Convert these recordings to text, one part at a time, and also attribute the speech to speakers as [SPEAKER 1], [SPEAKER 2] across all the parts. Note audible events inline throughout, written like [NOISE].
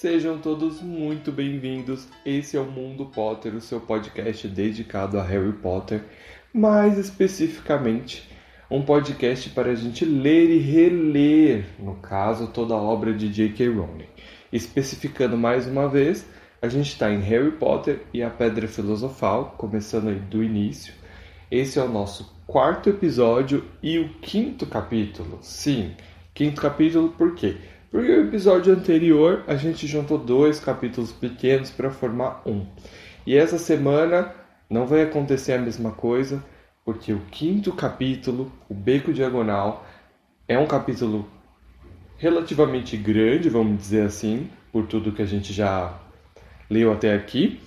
[SPEAKER 1] Sejam todos muito bem-vindos. Esse é o Mundo Potter, o seu podcast dedicado a Harry Potter, mais especificamente um podcast para a gente ler e reler, no caso, toda a obra de J.K. Rowling. Especificando mais uma vez, a gente está em Harry Potter e a Pedra Filosofal, começando aí do início. Esse é o nosso quarto episódio e o quinto capítulo. Sim, quinto capítulo por quê? Porque o episódio anterior a gente juntou dois capítulos pequenos para formar um. E essa semana não vai acontecer a mesma coisa, porque o quinto capítulo, o Beco Diagonal, é um capítulo relativamente grande, vamos dizer assim, por tudo que a gente já leu até aqui,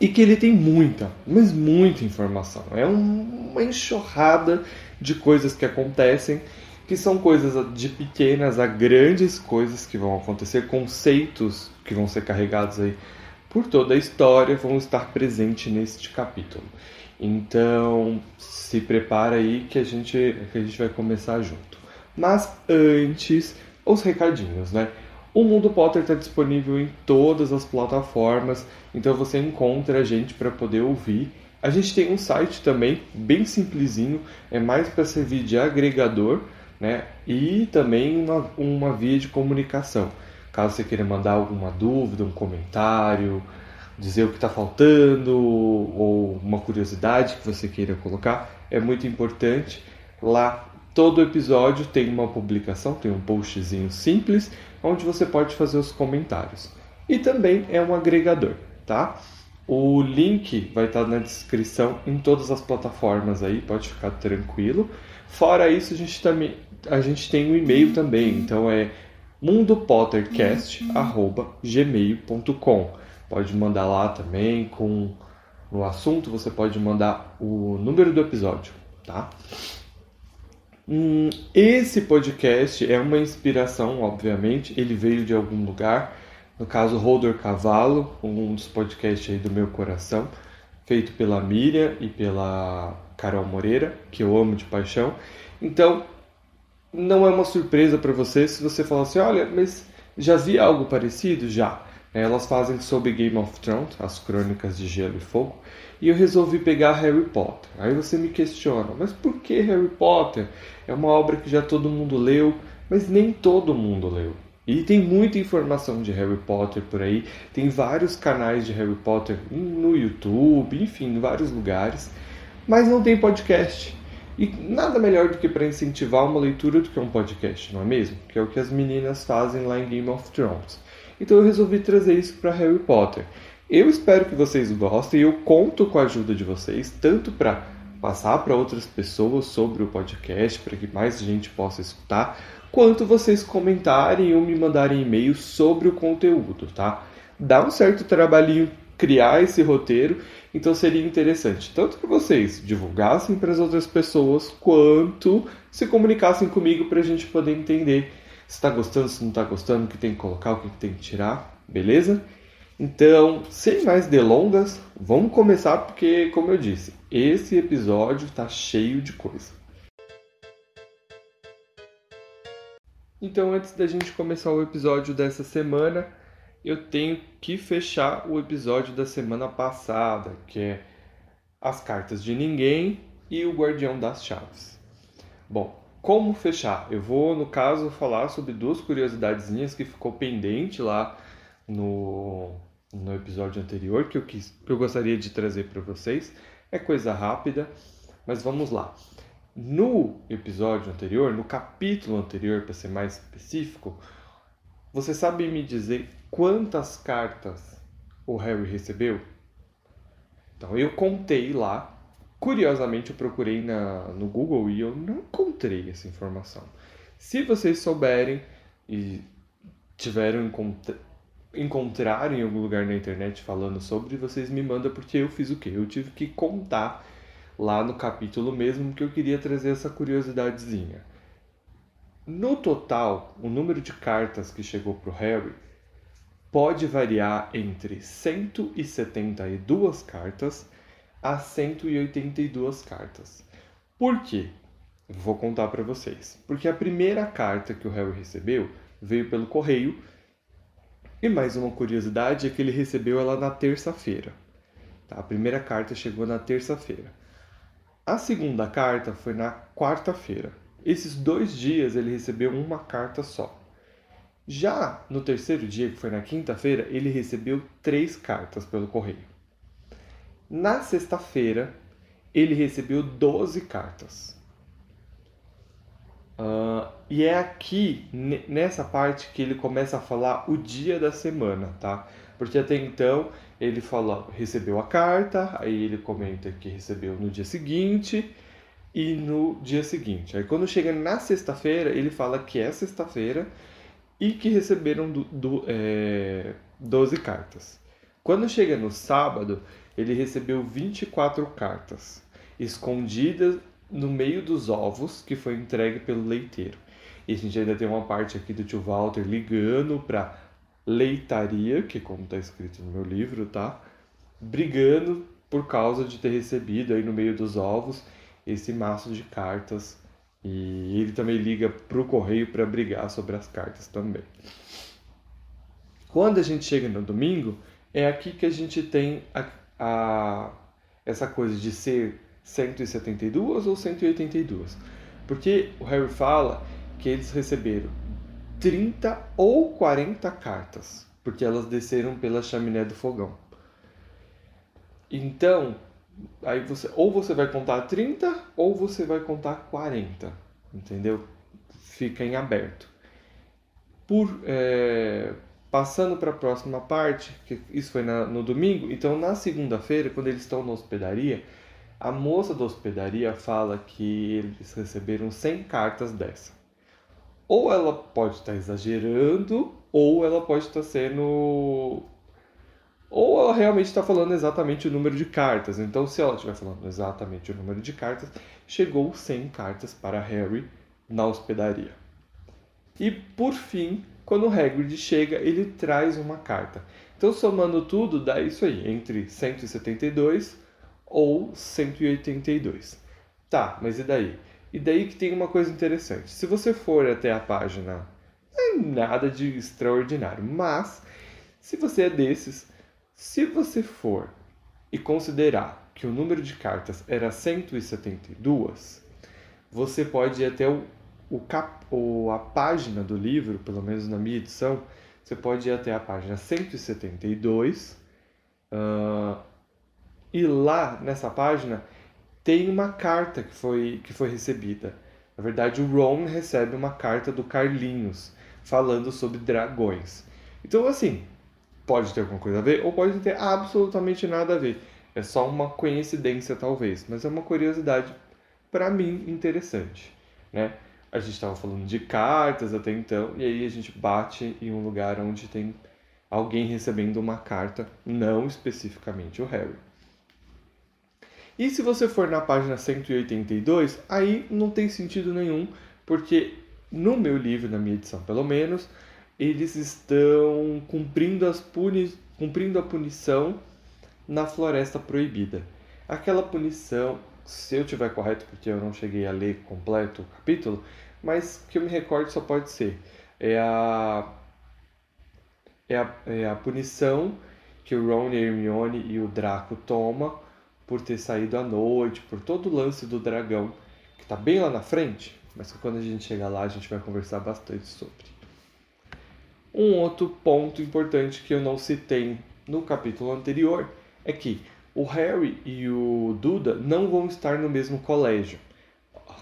[SPEAKER 1] e que ele tem muita, mas muita informação. É uma enxurrada de coisas que acontecem que são coisas de pequenas a grandes coisas que vão acontecer, conceitos que vão ser carregados aí por toda a história vão estar presentes neste capítulo. Então, se prepara aí que a gente que a gente vai começar junto. Mas antes, os recadinhos, né? O Mundo Potter está disponível em todas as plataformas, então você encontra a gente para poder ouvir. A gente tem um site também, bem simplesinho, é mais para servir de agregador, né? E também uma, uma via de comunicação. Caso você queira mandar alguma dúvida, um comentário, dizer o que está faltando ou uma curiosidade que você queira colocar, é muito importante. Lá, todo episódio tem uma publicação, tem um postzinho simples, onde você pode fazer os comentários. E também é um agregador, tá? O link vai estar na descrição em todas as plataformas aí, pode ficar tranquilo. Fora isso, a gente também a gente tem um e-mail também, então é mundopottercast@gmail.com. Pode mandar lá também com no assunto, você pode mandar o número do episódio, tá? Hum, esse podcast é uma inspiração, obviamente, ele veio de algum lugar. No caso, Holder Cavalo, um dos podcasts aí do meu coração, feito pela Miriam e pela Carol Moreira, que eu amo de paixão. Então, não é uma surpresa para você se você falar assim, olha, mas já vi algo parecido? Já. É, elas fazem sobre Game of Thrones, as crônicas de Gelo e Fogo, e eu resolvi pegar Harry Potter. Aí você me questiona, mas por que Harry Potter? É uma obra que já todo mundo leu, mas nem todo mundo leu. E tem muita informação de Harry Potter por aí, tem vários canais de Harry Potter no YouTube, enfim, em vários lugares, mas não tem podcast. E nada melhor do que para incentivar uma leitura do que um podcast, não é mesmo? Que é o que as meninas fazem lá em Game of Thrones. Então eu resolvi trazer isso para Harry Potter. Eu espero que vocês gostem e eu conto com a ajuda de vocês, tanto para passar para outras pessoas sobre o podcast, para que mais gente possa escutar, quanto vocês comentarem ou me mandarem e-mails sobre o conteúdo, tá? Dá um certo trabalhinho criar esse roteiro, então seria interessante tanto que vocês divulgassem para as outras pessoas, quanto se comunicassem comigo para a gente poder entender se está gostando, se não está gostando, o que tem que colocar, o que tem que tirar, beleza? Então, sem mais delongas, vamos começar porque, como eu disse, esse episódio está cheio de coisa. Então, antes da gente começar o episódio dessa semana, eu tenho que fechar o episódio da semana passada, que é As Cartas de Ninguém e o Guardião das Chaves. Bom, como fechar? Eu vou, no caso, falar sobre duas curiosidadezinhas que ficou pendente lá no, no episódio anterior, que eu, quis, que eu gostaria de trazer para vocês. É coisa rápida, mas vamos lá. No episódio anterior, no capítulo anterior, para ser mais específico, você sabe me dizer quantas cartas o Harry recebeu? Então eu contei lá. Curiosamente eu procurei na, no Google e eu não encontrei essa informação. Se vocês souberem e tiveram encontra encontrarem em algum lugar na internet falando sobre, vocês me mandam porque eu fiz o quê? Eu tive que contar lá no capítulo mesmo que eu queria trazer essa curiosidadezinha. No total, o número de cartas que chegou para o Harry pode variar entre 172 cartas a 182 cartas. Por quê? Vou contar para vocês. Porque a primeira carta que o Harry recebeu veio pelo correio E mais uma curiosidade é que ele recebeu ela na terça-feira. Tá? A primeira carta chegou na terça-feira. A segunda carta foi na quarta-feira. Esses dois dias ele recebeu uma carta só. Já no terceiro dia, que foi na quinta-feira, ele recebeu três cartas pelo correio. Na sexta-feira, ele recebeu 12 cartas. Uh, e é aqui, nessa parte, que ele começa a falar o dia da semana, tá? Porque até então ele fala, recebeu a carta, aí ele comenta que recebeu no dia seguinte e no dia seguinte. Aí quando chega na sexta-feira, ele fala que é sexta-feira e que receberam do, do, é, 12 cartas. Quando chega no sábado, ele recebeu 24 cartas, escondidas no meio dos ovos que foi entregue pelo leiteiro. E a gente ainda tem uma parte aqui do tio Walter ligando para leitaria, que como está escrito no meu livro, tá? Brigando por causa de ter recebido aí no meio dos ovos esse maço de cartas. E ele também liga para o correio para brigar sobre as cartas também. Quando a gente chega no domingo, é aqui que a gente tem a, a essa coisa de ser 172 ou 182. Porque o Harry fala que eles receberam 30 ou 40 cartas, porque elas desceram pela chaminé do fogão. Então, aí você ou você vai contar 30 ou você vai contar 40, entendeu? Fica em aberto. Por é, passando para a próxima parte, que isso foi na, no domingo, então na segunda-feira, quando eles estão na hospedaria, a moça da hospedaria fala que eles receberam 100 cartas dessa. Ou ela pode estar exagerando, ou ela pode estar sendo. Ou ela realmente está falando exatamente o número de cartas. Então, se ela estiver falando exatamente o número de cartas, chegou 100 cartas para Harry na hospedaria. E por fim, quando Hagrid chega, ele traz uma carta. Então, somando tudo, dá isso aí, entre 172 ou 182. Tá, mas e daí? E daí que tem uma coisa interessante. Se você for até a página, não é nada de extraordinário, mas se você é desses, se você for e considerar que o número de cartas era 172, você pode ir até o, o cap, o, a página do livro, pelo menos na minha edição, você pode ir até a página 172. Uh, e lá nessa página tem uma carta que foi, que foi recebida. Na verdade, o Ron recebe uma carta do Carlinhos falando sobre dragões. Então, assim, pode ter alguma coisa a ver ou pode ter absolutamente nada a ver. É só uma coincidência, talvez, mas é uma curiosidade para mim interessante, né? A gente estava falando de cartas até então, e aí a gente bate em um lugar onde tem alguém recebendo uma carta, não especificamente o Harry. E se você for na página 182, aí não tem sentido nenhum, porque no meu livro, na minha edição pelo menos, eles estão cumprindo, as puni cumprindo a punição na Floresta Proibida. Aquela punição, se eu tiver correto, porque eu não cheguei a ler completo o capítulo, mas que eu me recordo só pode ser. É a, é a, é a punição que o Ron, a Hermione e o Draco tomam por ter saído à noite, por todo o lance do dragão, que está bem lá na frente, mas que quando a gente chegar lá a gente vai conversar bastante sobre. Um outro ponto importante que eu não citei no capítulo anterior é que o Harry e o Duda não vão estar no mesmo colégio.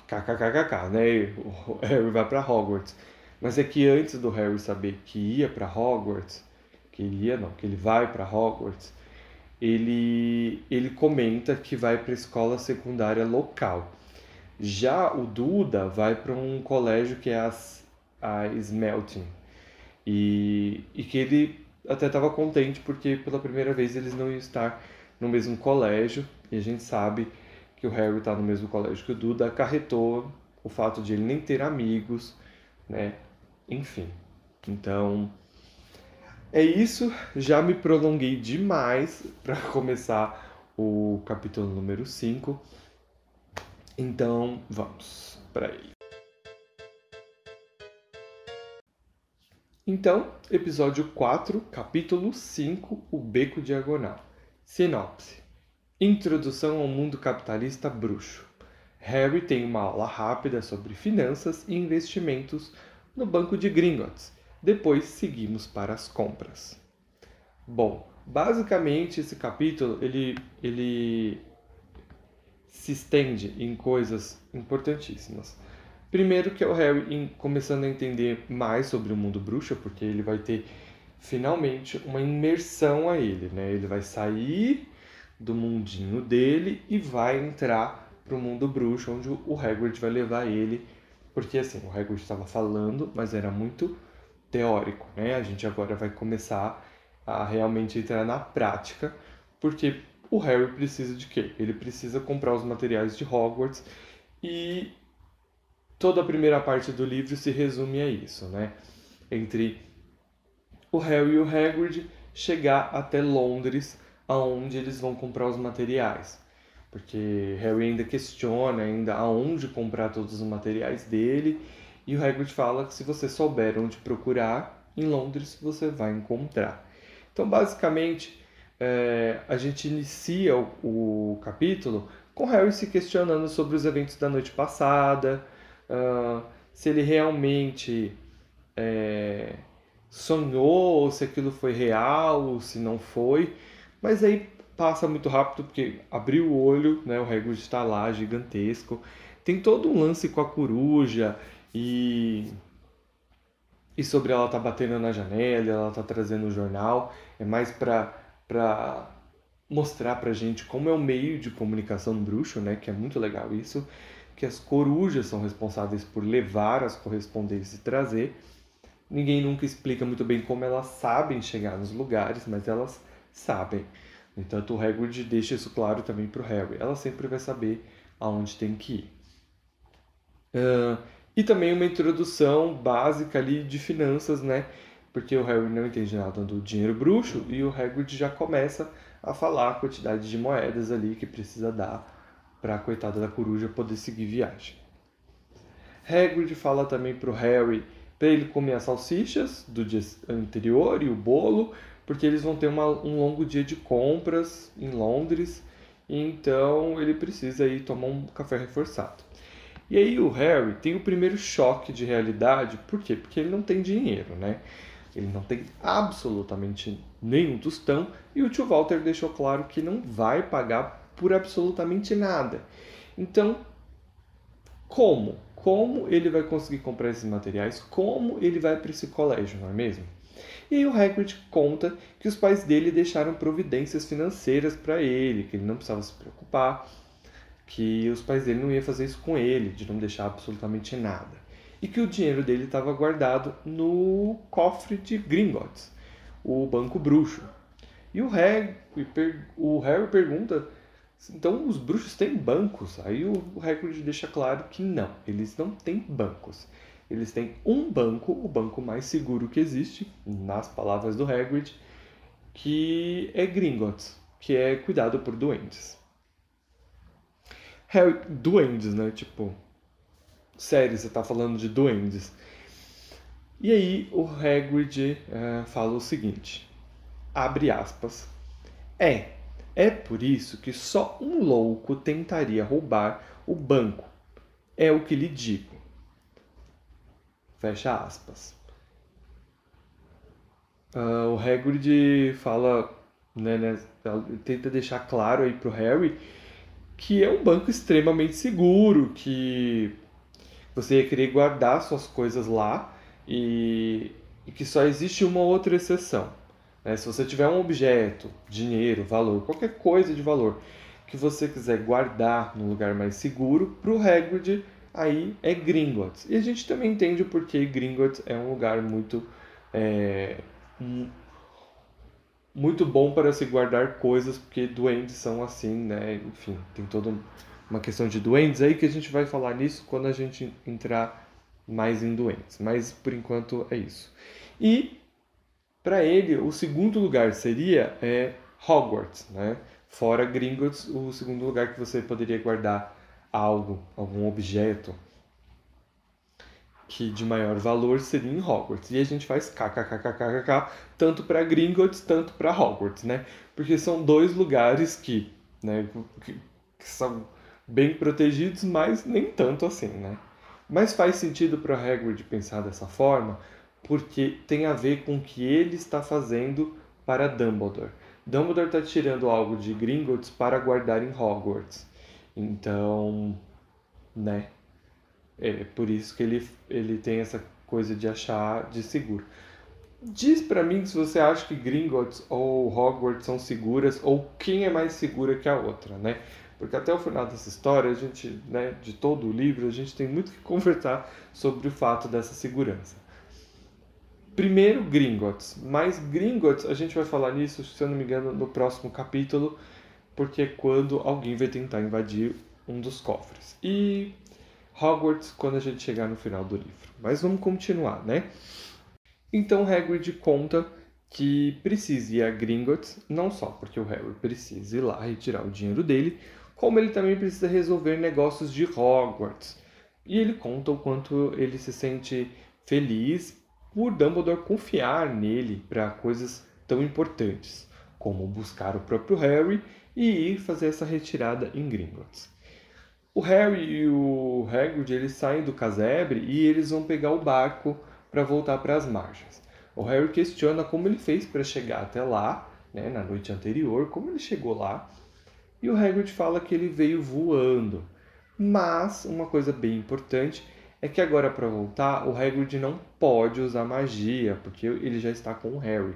[SPEAKER 1] KKKKK, né? O Harry vai para Hogwarts. Mas é que antes do Harry saber que ia para Hogwarts, que ele ia não, que ele vai para Hogwarts, ele, ele comenta que vai para escola secundária local. Já o Duda vai para um colégio que é a, a Smelting. E, e que ele até estava contente porque pela primeira vez eles não iam estar no mesmo colégio. E a gente sabe que o Harry está no mesmo colégio que o Duda, acarretou o fato de ele nem ter amigos, né? Enfim. Então, é isso, já me prolonguei demais [LAUGHS] para começar o capítulo número 5. Então, vamos para ele. Então, episódio 4, capítulo 5, O Beco Diagonal. Sinopse. Introdução ao mundo capitalista bruxo. Harry tem uma aula rápida sobre finanças e investimentos no banco de Gringotts. Depois seguimos para as compras. Bom, basicamente esse capítulo ele, ele se estende em coisas importantíssimas. Primeiro que é o Harry começando a entender mais sobre o mundo bruxo, porque ele vai ter finalmente uma imersão a ele, né? Ele vai sair do mundinho dele e vai entrar para o mundo bruxo, onde o Hagrid vai levar ele, porque assim, o Hagrid estava falando, mas era muito teórico, né? A gente agora vai começar a realmente entrar na prática, porque o Harry precisa de quê? Ele precisa comprar os materiais de Hogwarts e toda a primeira parte do livro se resume a isso, né? Entre o Harry e o Hagrid chegar até Londres, aonde eles vão comprar os materiais. Porque Harry ainda questiona ainda aonde comprar todos os materiais dele, e o Hagrid fala que se você souber onde procurar, em Londres você vai encontrar. Então, basicamente, é, a gente inicia o, o, capítulo com Harry se questionando sobre os eventos da noite passada, uh, se ele realmente é, sonhou, se aquilo foi real, se não foi. Mas aí passa muito rápido porque abriu o olho, né? O Hagrid está lá, gigantesco. Tem todo um lance com a coruja e e sobre ela tá batendo na janela, ela tá trazendo o jornal, é mais para para mostrar pra gente como é o meio de comunicação bruxo, né, que é muito legal isso, que as corujas são responsáveis por levar as correspondências e trazer. Ninguém nunca explica muito bem como elas sabem chegar nos lugares, mas elas sabem. No entanto, o Hagrid deixa isso claro também para o Harry. Ela sempre vai saber aonde tem que ir. Uh, e também uma introdução básica ali de finanças, né? Porque o Harry não entende nada do dinheiro bruxo e o Hagrid já começa a falar a quantidade de moedas ali que precisa dar para a coitada da coruja poder seguir viagem. Hagrid fala também para o Harry para ele comer as salsichas do dia anterior e o bolo, porque eles vão ter uma, um longo dia de compras em Londres, então ele precisa ir tomar um café reforçado. E aí o Harry tem o primeiro choque de realidade, por quê? Porque ele não tem dinheiro, né? Ele não tem absolutamente nenhum tostão e o tio Walter deixou claro que não vai pagar por absolutamente nada. Então, como? Como ele vai conseguir comprar esses materiais? Como ele vai para esse colégio, não é mesmo? E aí o Hagrid conta que os pais dele deixaram providências financeiras para ele, que ele não precisava se preocupar, que os pais dele não iam fazer isso com ele, de não deixar absolutamente nada. E que o dinheiro dele estava guardado no cofre de Gringotts, o banco bruxo. E o Harry, o Harry pergunta, então os bruxos têm bancos? Aí o Hagrid deixa claro que não, eles não têm bancos. Eles têm um banco, o banco mais seguro que existe, nas palavras do Hagrid, que é Gringotts, que é cuidado por doentes. Harry, duendes, né? Tipo, sério, você tá falando de duendes. E aí o Hagrid é, fala o seguinte, abre aspas, é, é por isso que só um louco tentaria roubar o banco, é o que lhe digo. Fecha aspas. Uh, o Hagrid fala, né, né, tenta deixar claro aí pro Harry que é um banco extremamente seguro, que você ia querer guardar suas coisas lá e, e que só existe uma outra exceção. Né? Se você tiver um objeto, dinheiro, valor, qualquer coisa de valor que você quiser guardar num lugar mais seguro, para o Hagrid aí é Gringotts. E a gente também entende o porquê Gringotts é um lugar muito é, muito bom para se guardar coisas, porque duendes são assim, né? Enfim, tem toda uma questão de duendes aí que a gente vai falar nisso quando a gente entrar mais em duendes. Mas por enquanto é isso. E para ele, o segundo lugar seria é, Hogwarts, né? Fora Gringotts, o segundo lugar que você poderia guardar algo, algum objeto. que de maior valor seria em Hogwarts. E a gente faz kkkkkkk tanto para Gringotts, tanto para Hogwarts, né? Porque são dois lugares que, né, que, que são bem protegidos, mas nem tanto assim, né? Mas faz sentido para Hagrid pensar dessa forma, porque tem a ver com o que ele está fazendo para Dumbledore. Dumbledore está tirando algo de Gringotts para guardar em Hogwarts. Então, né? É por isso que ele, ele tem essa coisa de achar de seguro. Diz para mim se você acha que Gringotts ou Hogwarts são seguras ou quem é mais segura que a outra, né? Porque até o final dessa história, a gente, né, de todo o livro, a gente tem muito que [LAUGHS] conversar sobre o fato dessa segurança. Primeiro, Gringotts. Mas Gringotts, a gente vai falar nisso, se eu não me engano, no próximo capítulo, porque é quando alguém vai tentar invadir um dos cofres. E Hogwarts quando a gente chegar no final do livro. Mas vamos continuar, né? Então Hagrid conta que precisa ir a Gringotts, não só porque o Harry precisa ir lá retirar o dinheiro dele, como ele também precisa resolver negócios de Hogwarts. E ele conta o quanto ele se sente feliz por Dumbledore confiar nele para coisas tão importantes, como buscar o próprio Harry e ir fazer essa retirada em Gringotts. O Harry e o Hagrid eles saem do casebre e eles vão pegar o barco para voltar para as margens. O Harry questiona como ele fez para chegar até lá, né, na noite anterior, como ele chegou lá. E o Hagrid fala que ele veio voando. Mas uma coisa bem importante é que agora para voltar o Hagrid não pode usar magia, porque ele já está com o Harry.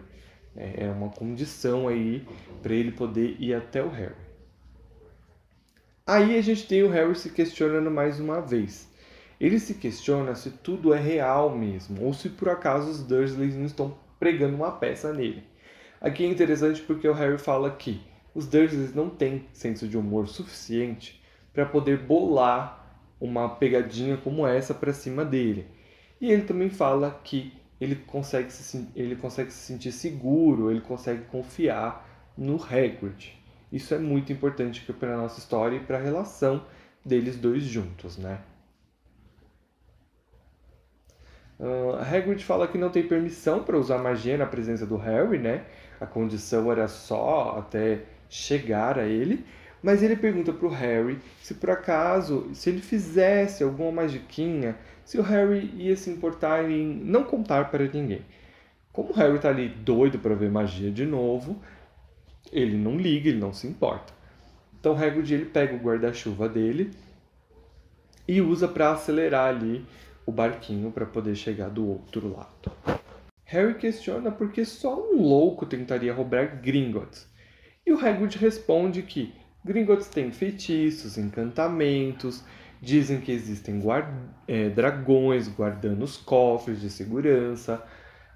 [SPEAKER 1] É, é uma condição aí para ele poder ir até o Harry. Aí a gente tem o Harry se questionando mais uma vez. Ele se questiona se tudo é real mesmo, ou se por acaso os Dursleys não estão pregando uma peça nele. Aqui é interessante porque o Harry fala que os Dursleys não têm senso de humor suficiente para poder bolar uma pegadinha como essa para cima dele. E ele também fala que ele consegue se, ele consegue se sentir seguro, ele consegue confiar no Hagrid. Isso é muito importante para a nossa história e para a relação deles dois juntos, né? Uh, Hagrid fala que não tem permissão para usar magia na presença do Harry, né? A condição era só até chegar a ele. Mas ele pergunta para o Harry se por acaso, se ele fizesse alguma magiquinha, se o Harry ia se importar em não contar para ninguém. Como o Harry está ali doido para ver magia de novo, ele não liga, ele não se importa. Então Hagrid ele pega o guarda-chuva dele e usa para acelerar ali o barquinho para poder chegar do outro lado. Harry questiona por que só um louco tentaria roubar Gringotts. E o Hagrid responde que Gringotts tem feitiços, encantamentos, dizem que existem guard é, dragões guardando os cofres de segurança.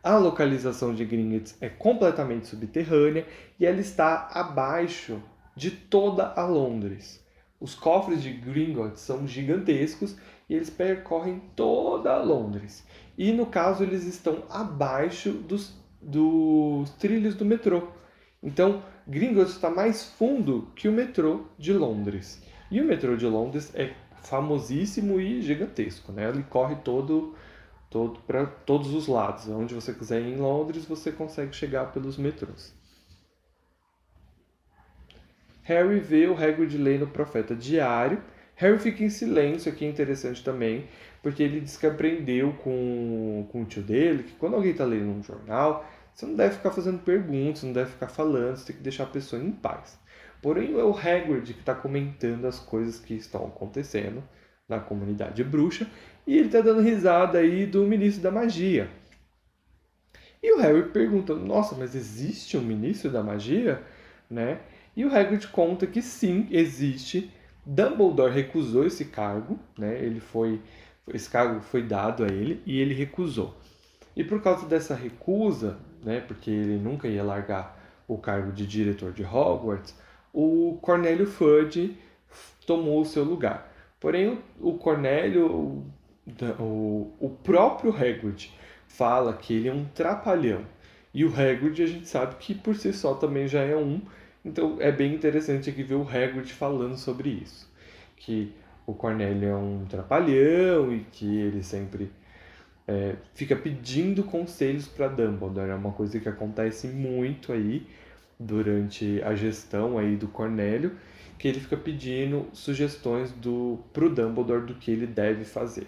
[SPEAKER 1] A localização de Gringotts é completamente subterrânea e ela está abaixo de toda a Londres. Os cofres de Gringotts são gigantescos e eles percorrem toda a Londres. E no caso eles estão abaixo dos, dos trilhos do metrô. Então Gringotts está mais fundo que o metrô de Londres. E o metrô de Londres é famosíssimo e gigantesco, né? Ele corre todo, todo para todos os lados. Onde você quiser ir em Londres, você consegue chegar pelos metrôs. Harry vê o Hagrid lendo o Profeta Diário. Harry fica em silêncio, aqui é interessante também, porque ele diz que aprendeu com, com o tio dele que quando alguém está lendo um jornal, você não deve ficar fazendo perguntas, não deve ficar falando, você tem que deixar a pessoa em paz. Porém, é o Hagrid que está comentando as coisas que estão acontecendo na comunidade bruxa e ele está dando risada aí do ministro da magia. E o Harry pergunta: Nossa, mas existe um ministro da magia? Né? E o Hagrid conta que sim, existe. Dumbledore recusou esse cargo, né? Ele foi esse cargo foi dado a ele e ele recusou. E por causa dessa recusa, né, porque ele nunca ia largar o cargo de diretor de Hogwarts, o Cornélio Fudge tomou o seu lugar. Porém, o Cornélio, o, próprio Hagrid, fala que ele é um trapalhão. E o Hagrid a gente sabe que por si só também já é um. Então é bem interessante aqui ver o Hagrid falando sobre isso. Que o Cornélio é um trapalhão e que ele sempre é, fica pedindo conselhos para Dumbledore. É uma coisa que acontece muito aí durante a gestão aí do Cornélio, que ele fica pedindo sugestões do pro Dumbledore do que ele deve fazer.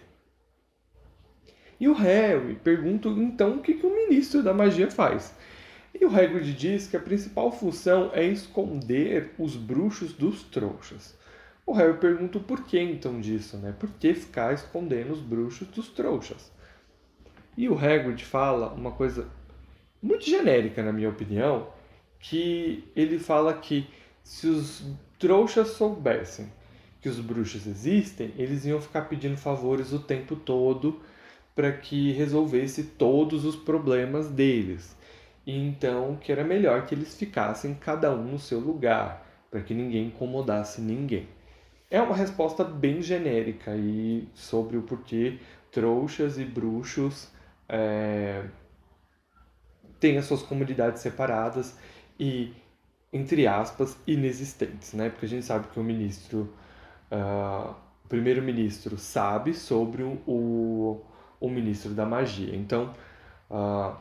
[SPEAKER 1] E o Harry pergunta então o que, que o ministro da magia faz. E o Hagrid diz que a principal função é esconder os bruxos dos trouxas. O Harry pergunta o porquê então disso, né? Por que ficar escondendo os bruxos dos trouxas? E o Hagrid fala uma coisa muito genérica, na minha opinião, que ele fala que se os trouxas soubessem que os bruxos existem, eles iam ficar pedindo favores o tempo todo para que resolvesse todos os problemas deles. E então que era melhor que eles ficassem cada um no seu lugar, para que ninguém incomodasse ninguém. É uma resposta bem genérica e sobre o porquê trouxas e bruxos é, as suas comunidades separadas e, entre aspas, inexistentes, né? Porque a gente sabe que o ministro, uh, o primeiro-ministro sabe sobre o, o, o, ministro da magia. Então, uh,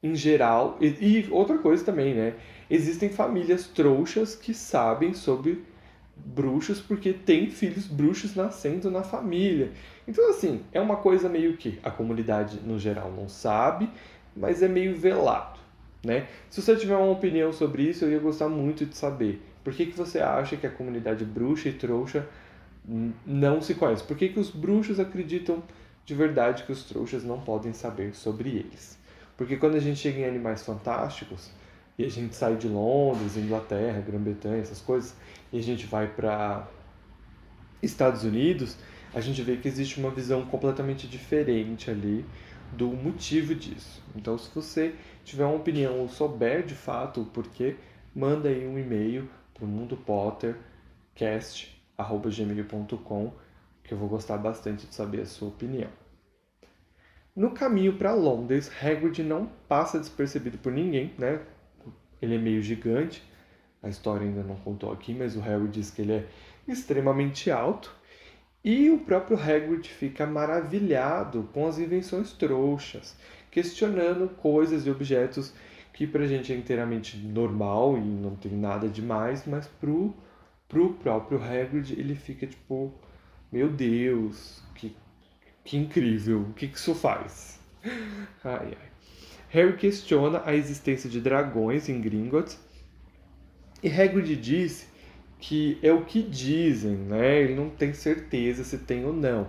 [SPEAKER 1] em geral, e, e outra coisa também, né? Existem famílias trouxas que sabem sobre bruxos porque tem filhos bruxos nascendo na família. Então, assim, é uma coisa meio que a comunidade no geral não sabe, mas é meio velado, né? Se você tiver uma opinião sobre isso, eu ia gostar muito de saber. Por que, que você acha que a comunidade bruxa e trouxa não se conhece? Por que, que os bruxos acreditam de verdade que os trouxas não podem saber sobre eles? Porque quando a gente chega em Animais Fantásticos, e a gente sai de Londres, Inglaterra, Grã-Bretanha, essas coisas, e a gente vai para Estados Unidos, a gente vê que existe uma visão completamente diferente ali do motivo disso. Então, se você tiver uma opinião ou souber de fato o porquê, manda aí um e-mail para o mundopottercast@gmail.com que eu vou gostar bastante de saber a sua opinião. No caminho para Londres, Hagrid não passa despercebido por ninguém, né? Ele é meio gigante, a história ainda não contou aqui, mas o Harry diz que ele é extremamente alto. E o próprio Hagrid fica maravilhado com as invenções trouxas, questionando coisas e objetos que pra gente é inteiramente normal e não tem nada demais, mas pro, pro próprio Hagrid ele fica tipo, meu Deus, que que incrível! O que, que isso faz? [LAUGHS] Ai, ai. Harry questiona a existência de dragões em Gringotts e Hagrid diz que é o que dizem, né? Ele não tem certeza se tem ou não.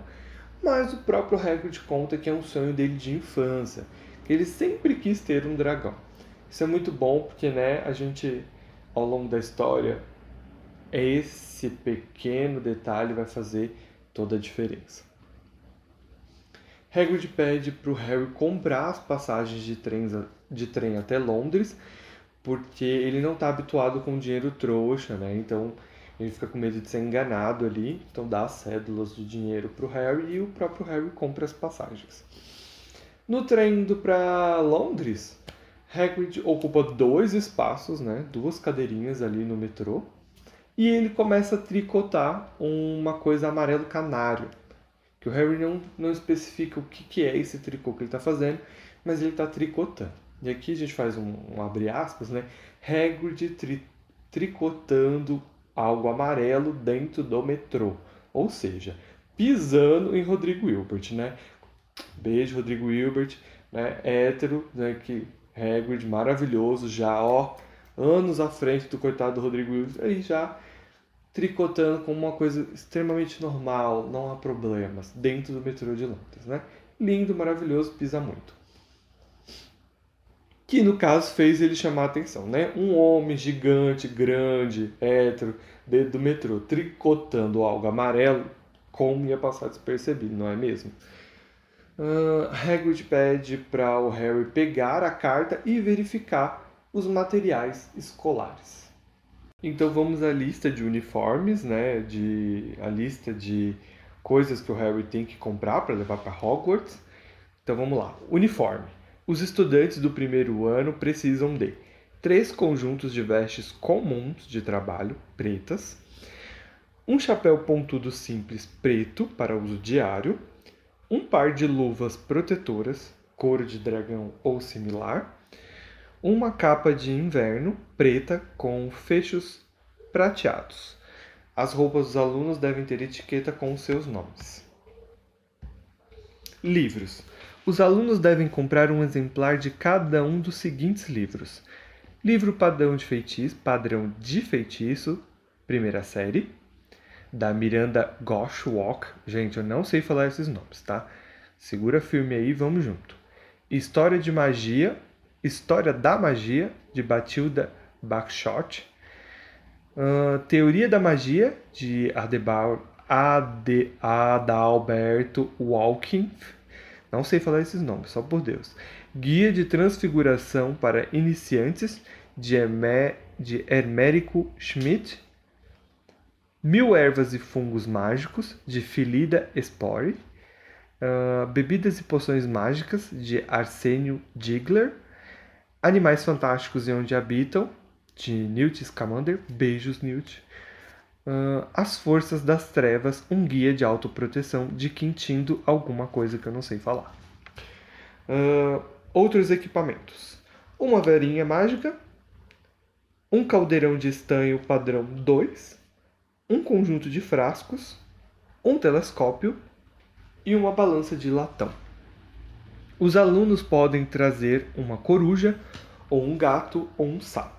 [SPEAKER 1] Mas o próprio Hagrid conta que é um sonho dele de infância, ele sempre quis ter um dragão. Isso é muito bom porque, né, a gente ao longo da história esse pequeno detalhe vai fazer toda a diferença. Hagrid pede para o Harry comprar as passagens de, trens, de trem até Londres, porque ele não está habituado com dinheiro trouxa, né? Então ele fica com medo de ser enganado ali, então dá as cédulas de dinheiro para o Harry e o próprio Harry compra as passagens. No trem indo para Londres, Hagrid ocupa dois espaços, né? Duas cadeirinhas ali no metrô. E ele começa a tricotar uma coisa amarelo canário que o Harry não, não especifica o que, que é esse tricô que ele está fazendo, mas ele está tricotando. E aqui a gente faz um, um abre aspas, né? Hagrid tri, tricotando algo amarelo dentro do metrô. Ou seja, pisando em Rodrigo Hilbert, né? Beijo, Rodrigo Hilbert, né? Hétero, né? Que Hagrid maravilhoso, já, ó, anos à frente do coitado do Rodrigo Hilbert, aí já tricotando como uma coisa extremamente normal, não há problemas, dentro do metrô de Londres, né? Lindo, maravilhoso, pisa muito. Que no caso fez ele chamar a atenção, né? Um homem gigante, grande, hétero, dentro do metrô, tricotando algo amarelo, como ia passar despercebido, não é mesmo? Uh, Hagrid pede para o Harry pegar a carta e verificar os materiais escolares. Então vamos à lista de uniformes, né? De a lista de coisas que o Harry tem que comprar para levar para Hogwarts. Então vamos lá. Uniforme. Os estudantes do primeiro ano precisam de três conjuntos de vestes comuns de trabalho, pretas, um chapéu pontudo simples preto para uso diário, um par de luvas protetoras, couro de dragão ou similar, uma capa de inverno preta com fechos prateados. As roupas dos alunos devem ter etiqueta com seus nomes. Livros. Os alunos devem comprar um exemplar de cada um dos seguintes livros: livro padrão de feitiço, padrão de feitiço, primeira série, da Miranda Goshawk. Gente, eu não sei falar esses nomes, tá? Segura filme aí, vamos junto. História de Magia, História da Magia, de Batilda Bagshot. Uh, Teoria da Magia, de Adebar, Ade, Adalberto Walking. Não sei falar esses nomes, só por Deus. Guia de Transfiguração para Iniciantes, de, Hermé, de Hermérico Schmidt. Mil Ervas e Fungos Mágicos, de Filida Spore. Uh, Bebidas e Poções Mágicas, de Arsênio Digler. Animais Fantásticos e Onde Habitam, de Newt Scamander. Beijos, Newt. Uh, As Forças das Trevas, um guia de autoproteção de Quintindo, alguma coisa que eu não sei falar. Uh, outros equipamentos. Uma varinha mágica, um caldeirão de estanho padrão 2, um conjunto de frascos, um telescópio e uma balança de latão. Os alunos podem trazer uma coruja, ou um gato, ou um sapo.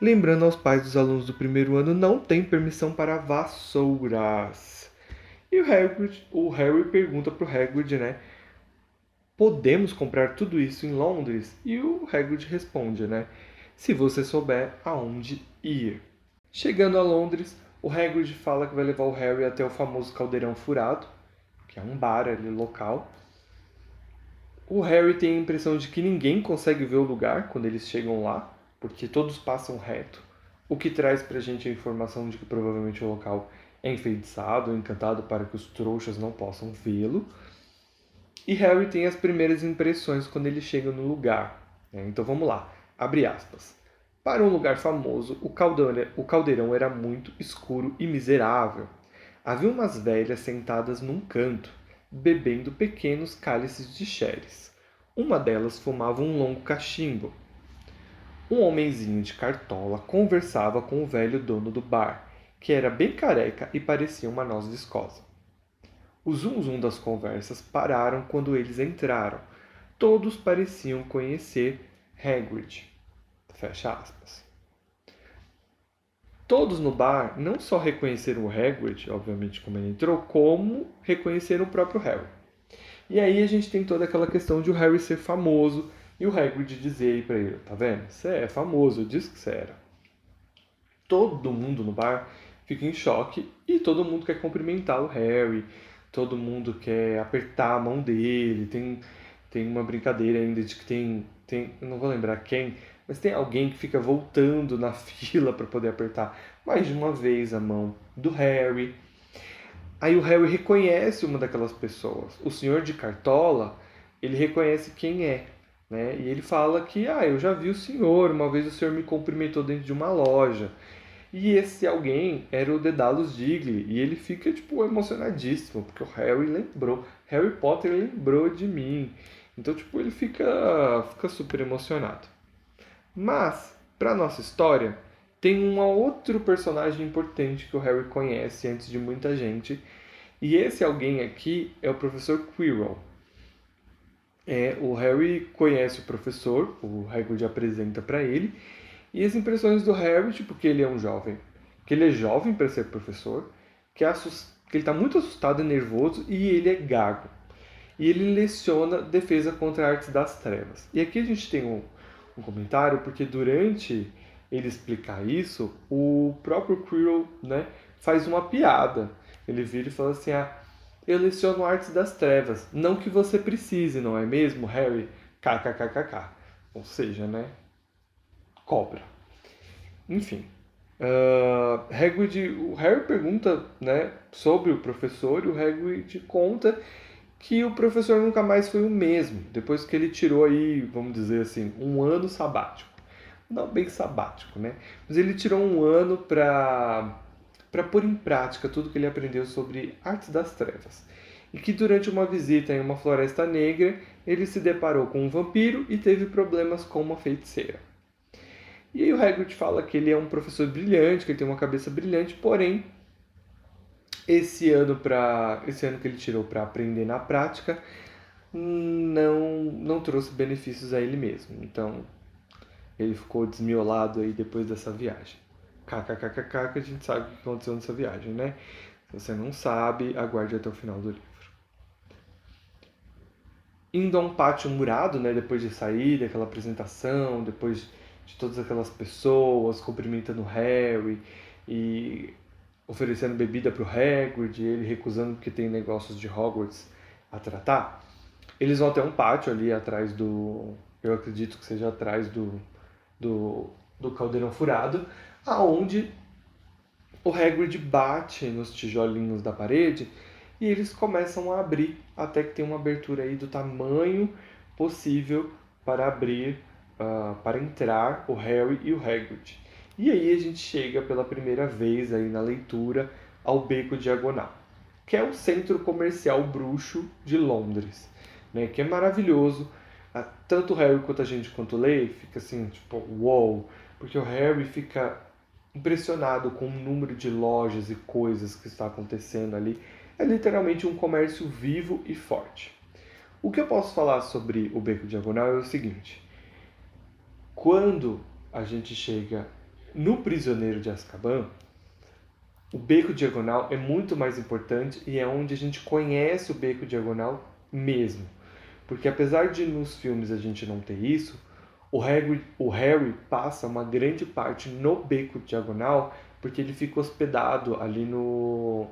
[SPEAKER 1] Lembrando aos pais dos alunos do primeiro ano, não tem permissão para vassouras. E o Harry, o Harry pergunta para o Hagrid, né? Podemos comprar tudo isso em Londres? E o Hagrid responde, né? Se você souber aonde ir. Chegando a Londres, o Hagrid fala que vai levar o Harry até o famoso Caldeirão Furado, que é um bar ali local. O Harry tem a impressão de que ninguém consegue ver o lugar quando eles chegam lá, porque todos passam reto, o que traz pra gente a informação de que provavelmente o local é enfeitiçado encantado para que os trouxas não possam vê-lo. E Harry tem as primeiras impressões quando ele chega no lugar. Né? Então vamos lá, abre aspas. Para um lugar famoso, o caldeirão era muito escuro e miserável. Havia umas velhas sentadas num canto, bebendo pequenos cálices de xeres. Uma delas fumava um longo cachimbo. Um homenzinho de cartola conversava com o velho dono do bar, que era bem careca e parecia uma noz viscosa. O zum zum das conversas pararam quando eles entraram. Todos pareciam conhecer Hagrid. Fecha aspas. Todos no bar não só reconheceram o Hagrid, obviamente como ele entrou, como reconheceram o próprio Harry. E aí a gente tem toda aquela questão de o Harry ser famoso e o Hagrid dizer aí pra ele, tá vendo? Você é famoso, eu disse que você era. Todo mundo no bar fica em choque e todo mundo quer cumprimentar o Harry, todo mundo quer apertar a mão dele, tem, tem uma brincadeira ainda de que tem, tem, eu não vou lembrar quem, mas tem alguém que fica voltando na [LAUGHS] fila para poder apertar mais de uma vez a mão do Harry. Aí o Harry reconhece uma daquelas pessoas. O senhor de Cartola, ele reconhece quem é, né? E ele fala que, ah, eu já vi o senhor, uma vez o senhor me cumprimentou dentro de uma loja. E esse alguém era o Dedalus Diggle, e ele fica, tipo, emocionadíssimo, porque o Harry lembrou, Harry Potter lembrou de mim. Então, tipo, ele fica, fica super emocionado. Mas, para nossa história, tem um outro personagem importante que o Harry conhece antes de muita gente. E esse alguém aqui é o professor Quirrell. É, o Harry conhece o professor, o Hagrid apresenta para ele, e as impressões do Harry, tipo, que ele é um jovem, que ele é jovem para ser professor, que, é que ele está muito assustado e nervoso e ele é gago. E ele leciona defesa contra artes das trevas. E aqui a gente tem um, um comentário, porque durante ele explicar isso, o próprio Quirrell né, faz uma piada. Ele vira e fala assim: ah, eu leciono artes das trevas. Não que você precise, não é mesmo, Harry? KKKKK. Ou seja, né? Cobra. Enfim. Uh, Hagrid, o Harry pergunta né, sobre o professor e o Hagrid conta que o professor nunca mais foi o mesmo, depois que ele tirou aí, vamos dizer assim, um ano sabático. Não bem sabático, né? Mas ele tirou um ano para para pôr em prática tudo que ele aprendeu sobre artes das trevas. e que durante uma visita em uma floresta negra ele se deparou com um vampiro e teve problemas com uma feiticeira. E aí o Hagrid fala que ele é um professor brilhante, que ele tem uma cabeça brilhante, porém esse ano para esse ano que ele tirou para aprender na prática não não trouxe benefícios a ele mesmo. Então ele ficou desmiolado aí depois dessa viagem. KKKKK que a gente sabe o que aconteceu nessa viagem, né? Se você não sabe, aguarde até o final do livro. Indo a um pátio murado, né? Depois de sair daquela apresentação, depois de todas aquelas pessoas cumprimentando Harry e oferecendo bebida para o Hagrid, ele recusando porque tem negócios de Hogwarts a tratar. Eles vão até um pátio ali atrás do, eu acredito que seja atrás do, do, do caldeirão furado, aonde o Hagrid bate nos tijolinhos da parede e eles começam a abrir até que tem uma abertura aí do tamanho possível para abrir uh, para entrar o Harry e o Hagrid. E aí a gente chega pela primeira vez aí na leitura ao Beco Diagonal, que é o centro comercial bruxo de Londres, né? Que é maravilhoso. Ah, tanto o Harry quanto a gente quanto lê fica assim, tipo, uou, wow, porque o Harry fica impressionado com o número de lojas e coisas que está acontecendo ali. É literalmente um comércio vivo e forte. O que eu posso falar sobre o Beco Diagonal é o seguinte: quando a gente chega no Prisioneiro de Azkaban, o Beco Diagonal é muito mais importante e é onde a gente conhece o Beco Diagonal mesmo. Porque apesar de nos filmes a gente não ter isso, o Harry, o Harry passa uma grande parte no Beco Diagonal porque ele fica hospedado ali no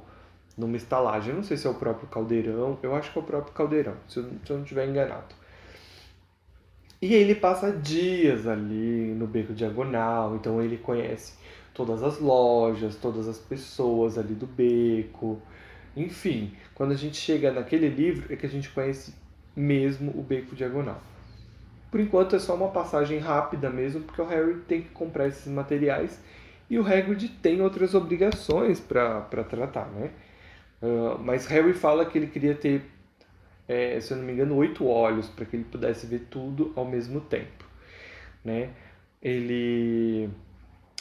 [SPEAKER 1] numa estalagem. Eu não sei se é o próprio caldeirão, eu acho que é o próprio caldeirão, se eu, se eu não estiver enganado. E ele passa dias ali no beco diagonal, então ele conhece todas as lojas, todas as pessoas ali do beco. Enfim, quando a gente chega naquele livro é que a gente conhece mesmo o beco diagonal. Por enquanto é só uma passagem rápida mesmo, porque o Harry tem que comprar esses materiais e o Hagrid tem outras obrigações para tratar, né? Uh, mas Harry fala que ele queria ter é, se eu não me engano, oito olhos para que ele pudesse ver tudo ao mesmo tempo, né? Ele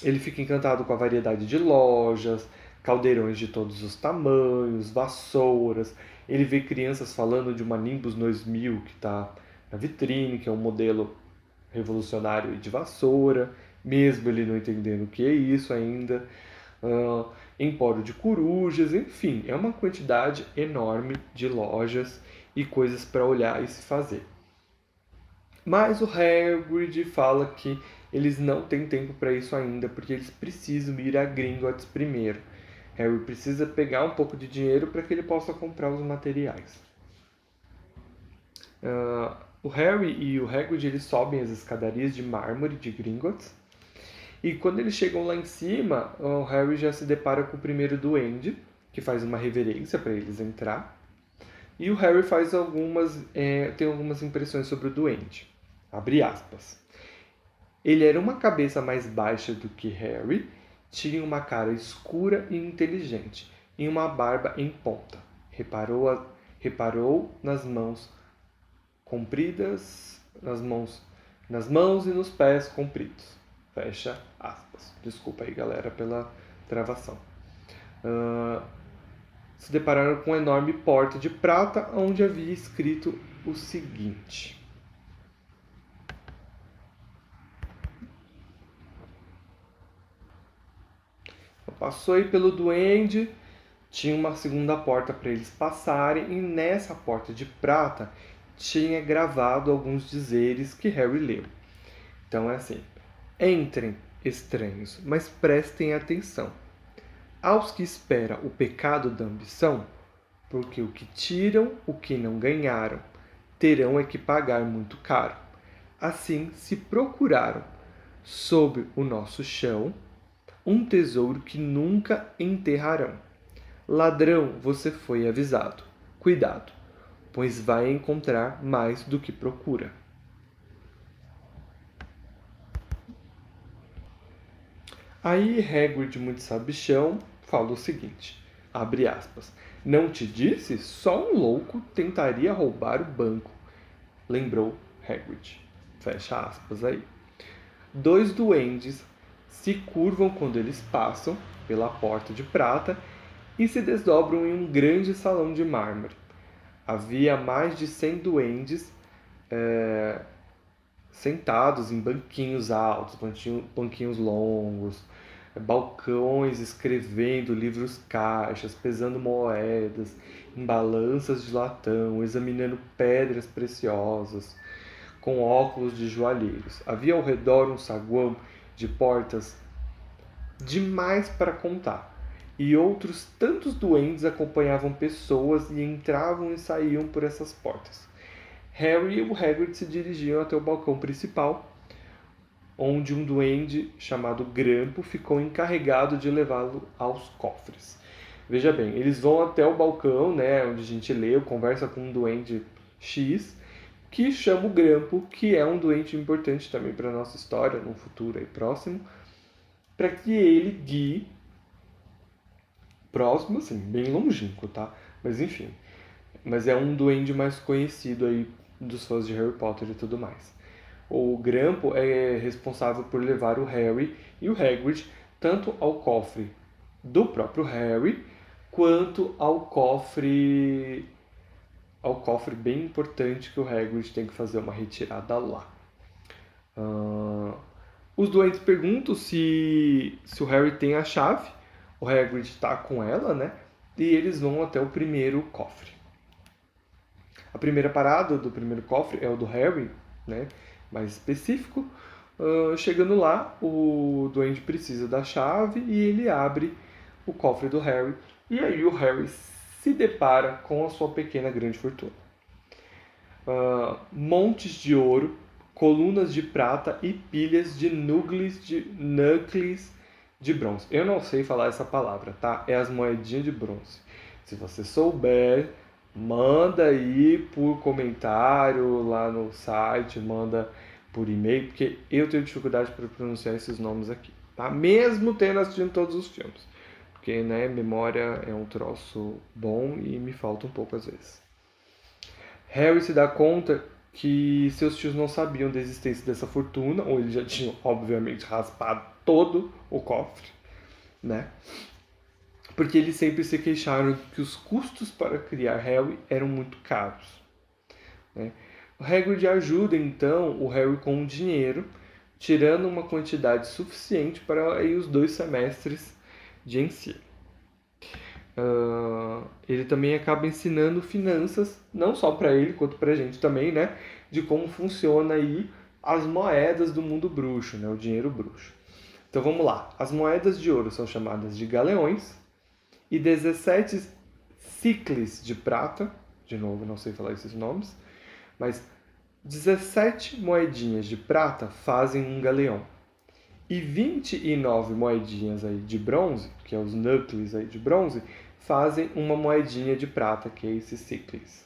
[SPEAKER 1] ele fica encantado com a variedade de lojas, caldeirões de todos os tamanhos, vassouras. Ele vê crianças falando de uma Nimbus 2000 que está na vitrine, que é um modelo revolucionário de vassoura, mesmo ele não entendendo o que é isso ainda. Uh, empório de corujas, enfim, é uma quantidade enorme de lojas e coisas para olhar e se fazer. Mas o Hagrid fala que eles não têm tempo para isso ainda, porque eles precisam ir a Gringotts primeiro. Harry precisa pegar um pouco de dinheiro para que ele possa comprar os materiais. Uh, o Harry e o Hagrid eles sobem as escadarias de mármore de Gringotts. E quando eles chegam lá em cima, o Harry já se depara com o primeiro duende, que faz uma reverência para eles entrar. E o Harry faz algumas, é, tem algumas impressões sobre o doente. Abre aspas. Ele era uma cabeça mais baixa do que Harry, tinha uma cara escura e inteligente, e uma barba em ponta. Reparou, a, reparou nas mãos compridas, nas mãos, nas mãos e nos pés compridos. Fecha aspas. Desculpa aí, galera, pela travação. Uh, se depararam com uma enorme porta de prata onde havia escrito o seguinte: Passou aí pelo duende, tinha uma segunda porta para eles passarem, e nessa porta de prata tinha gravado alguns dizeres que Harry leu. Então é assim: Entrem, estranhos, mas prestem atenção aos que espera o pecado da ambição, porque o que tiram, o que não ganharam, terão é que pagar muito caro. Assim se procuraram, sob o nosso chão, um tesouro que nunca enterrarão. Ladrão, você foi avisado. Cuidado, pois vai encontrar mais do que procura. Aí Hagrid, muito sabichão, fala o seguinte, abre aspas, Não te disse? Só um louco tentaria roubar o banco, lembrou Hagrid. Fecha aspas aí. Dois duendes se curvam quando eles passam pela porta de prata e se desdobram em um grande salão de mármore. Havia mais de cem duendes é, sentados em banquinhos altos, banquinhos longos, balcões escrevendo livros caixas, pesando moedas, em balanças de latão, examinando pedras preciosas, com óculos de joalheiros. Havia ao redor um saguão de portas demais para contar. E outros tantos duendes acompanhavam pessoas e entravam e saíam por essas portas. Harry e o Hagrid se dirigiam até o balcão principal, onde um duende chamado Grampo ficou encarregado de levá-lo aos cofres. Veja bem, eles vão até o balcão, né, onde a gente lê, conversa com um duende X, que chama o Grampo, que é um doente importante também para a nossa história, no futuro aí próximo, para que ele guie próximo, assim, bem longínquo, tá? Mas enfim, mas é um duende mais conhecido aí dos fãs de Harry Potter e tudo mais. O Grampo é responsável por levar o Harry e o Hagrid tanto ao cofre do próprio Harry quanto ao cofre ao cofre bem importante que o Hagrid tem que fazer uma retirada lá. Uh, os doentes perguntam se, se o Harry tem a chave. O Hagrid está com ela, né? E eles vão até o primeiro cofre. A primeira parada do primeiro cofre é o do Harry, né? mais específico. Uh, chegando lá, o duende precisa da chave e ele abre o cofre do Harry. E aí o Harry se depara com a sua pequena grande fortuna. Uh, montes de ouro, colunas de prata e pilhas de núcleos de, núcleos de bronze. Eu não sei falar essa palavra, tá? É as moedinhas de bronze. Se você souber, manda aí por comentário lá no site, manda por e-mail, porque eu tenho dificuldade para pronunciar esses nomes aqui, tá? Mesmo tendo assistido todos os filmes. Porque, né, memória é um troço bom e me falta um pouco às vezes. Harry se dá conta que seus tios não sabiam da existência dessa fortuna, ou eles já tinham, obviamente, raspado todo o cofre, né? porque eles sempre se queixaram que os custos para criar Harry eram muito caros. Né? O Hagrid ajuda então o Harry com o dinheiro, tirando uma quantidade suficiente para aí, os dois semestres de ensino. Uh, ele também acaba ensinando finanças, não só para ele, quanto para a gente também, né? De como funciona aí as moedas do mundo bruxo, né? O dinheiro bruxo. Então vamos lá. As moedas de ouro são chamadas de galeões, e 17 ciclos de prata, de novo não sei falar esses nomes, mas 17 moedinhas de prata fazem um galeão. E 29 moedinhas aí de bronze, que é os núcleos aí de bronze, fazem uma moedinha de prata, que é esses ciclos.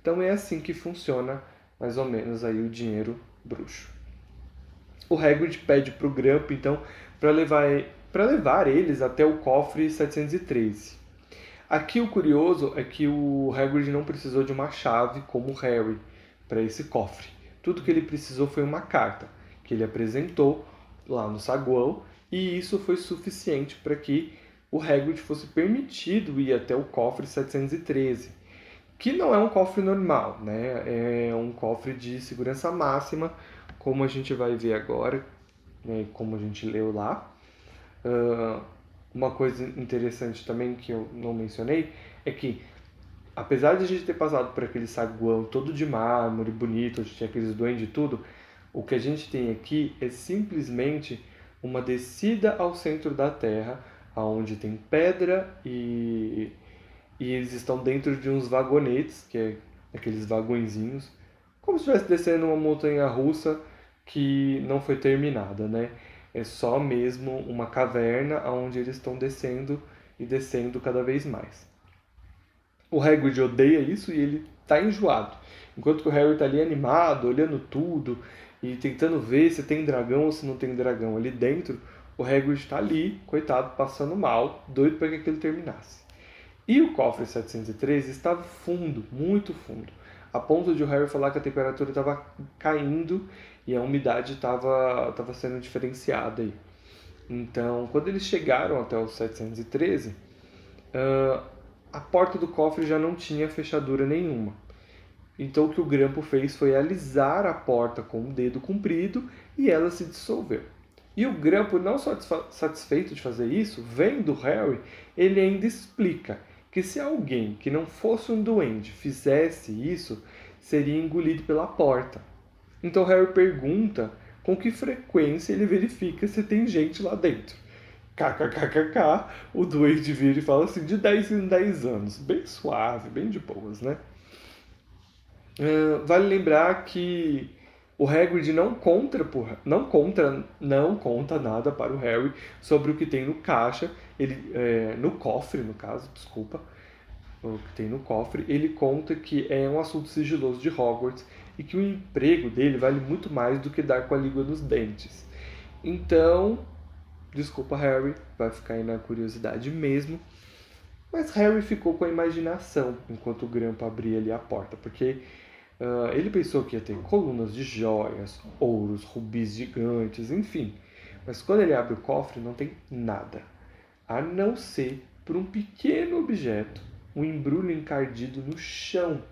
[SPEAKER 1] Então é assim que funciona mais ou menos aí o dinheiro bruxo. O Hagrid pede para o Grampo, então, para levar para levar eles até o cofre 713. Aqui o curioso é que o Hagrid não precisou de uma chave como o Harry para esse cofre. Tudo que ele precisou foi uma carta que ele apresentou lá no saguão e isso foi suficiente para que o Hagrid fosse permitido ir até o cofre 713, que não é um cofre normal, né? É um cofre de segurança máxima, como a gente vai ver agora, né? como a gente leu lá. Uh, uma coisa interessante também que eu não mencionei é que, apesar de a gente ter passado por aquele saguão todo de mármore, bonito, onde tinha aqueles duendes e tudo, o que a gente tem aqui é simplesmente uma descida ao centro da Terra, aonde tem pedra e, e eles estão dentro de uns vagonetes, que é aqueles vagõezinhos, como se estivesse descendo uma montanha russa que não foi terminada, né? é só mesmo uma caverna onde eles estão descendo e descendo cada vez mais. O Hagrid odeia isso e ele está enjoado. Enquanto que o Harry está ali animado, olhando tudo e tentando ver se tem dragão ou se não tem dragão ali dentro, o Hagrid está ali, coitado, passando mal, doido para que aquilo terminasse. E o cofre 713 estava fundo, muito fundo, a ponto de o Harry falar que a temperatura estava caindo e a umidade estava tava sendo diferenciada aí. Então, quando eles chegaram até o 713, uh, a porta do cofre já não tinha fechadura nenhuma. Então, o que o Grampo fez foi alisar a porta com o um dedo comprido e ela se dissolveu. E o Grampo, não satisfeito de fazer isso, vendo Harry, ele ainda explica que se alguém que não fosse um duende fizesse isso, seria engolido pela porta. Então Harry pergunta com que frequência ele verifica se tem gente lá dentro. KKKKK, o duende vira e fala assim, de 10 em 10 anos. Bem suave, bem de boas, né? Uh, vale lembrar que o Hagrid não conta, não conta, não conta nada para o Harry sobre o que tem no caixa, ele, é, no cofre, no caso, desculpa, o que tem no cofre. Ele conta que é um assunto sigiloso de Hogwarts e que o emprego dele vale muito mais do que dar com a língua nos dentes. Então, desculpa Harry, vai ficar aí na curiosidade mesmo. Mas Harry ficou com a imaginação enquanto o Grampa abria ali a porta, porque uh, ele pensou que ia ter colunas de joias, ouros, rubis gigantes, enfim. Mas quando ele abre o cofre, não tem nada, a não ser por um pequeno objeto, um embrulho encardido no chão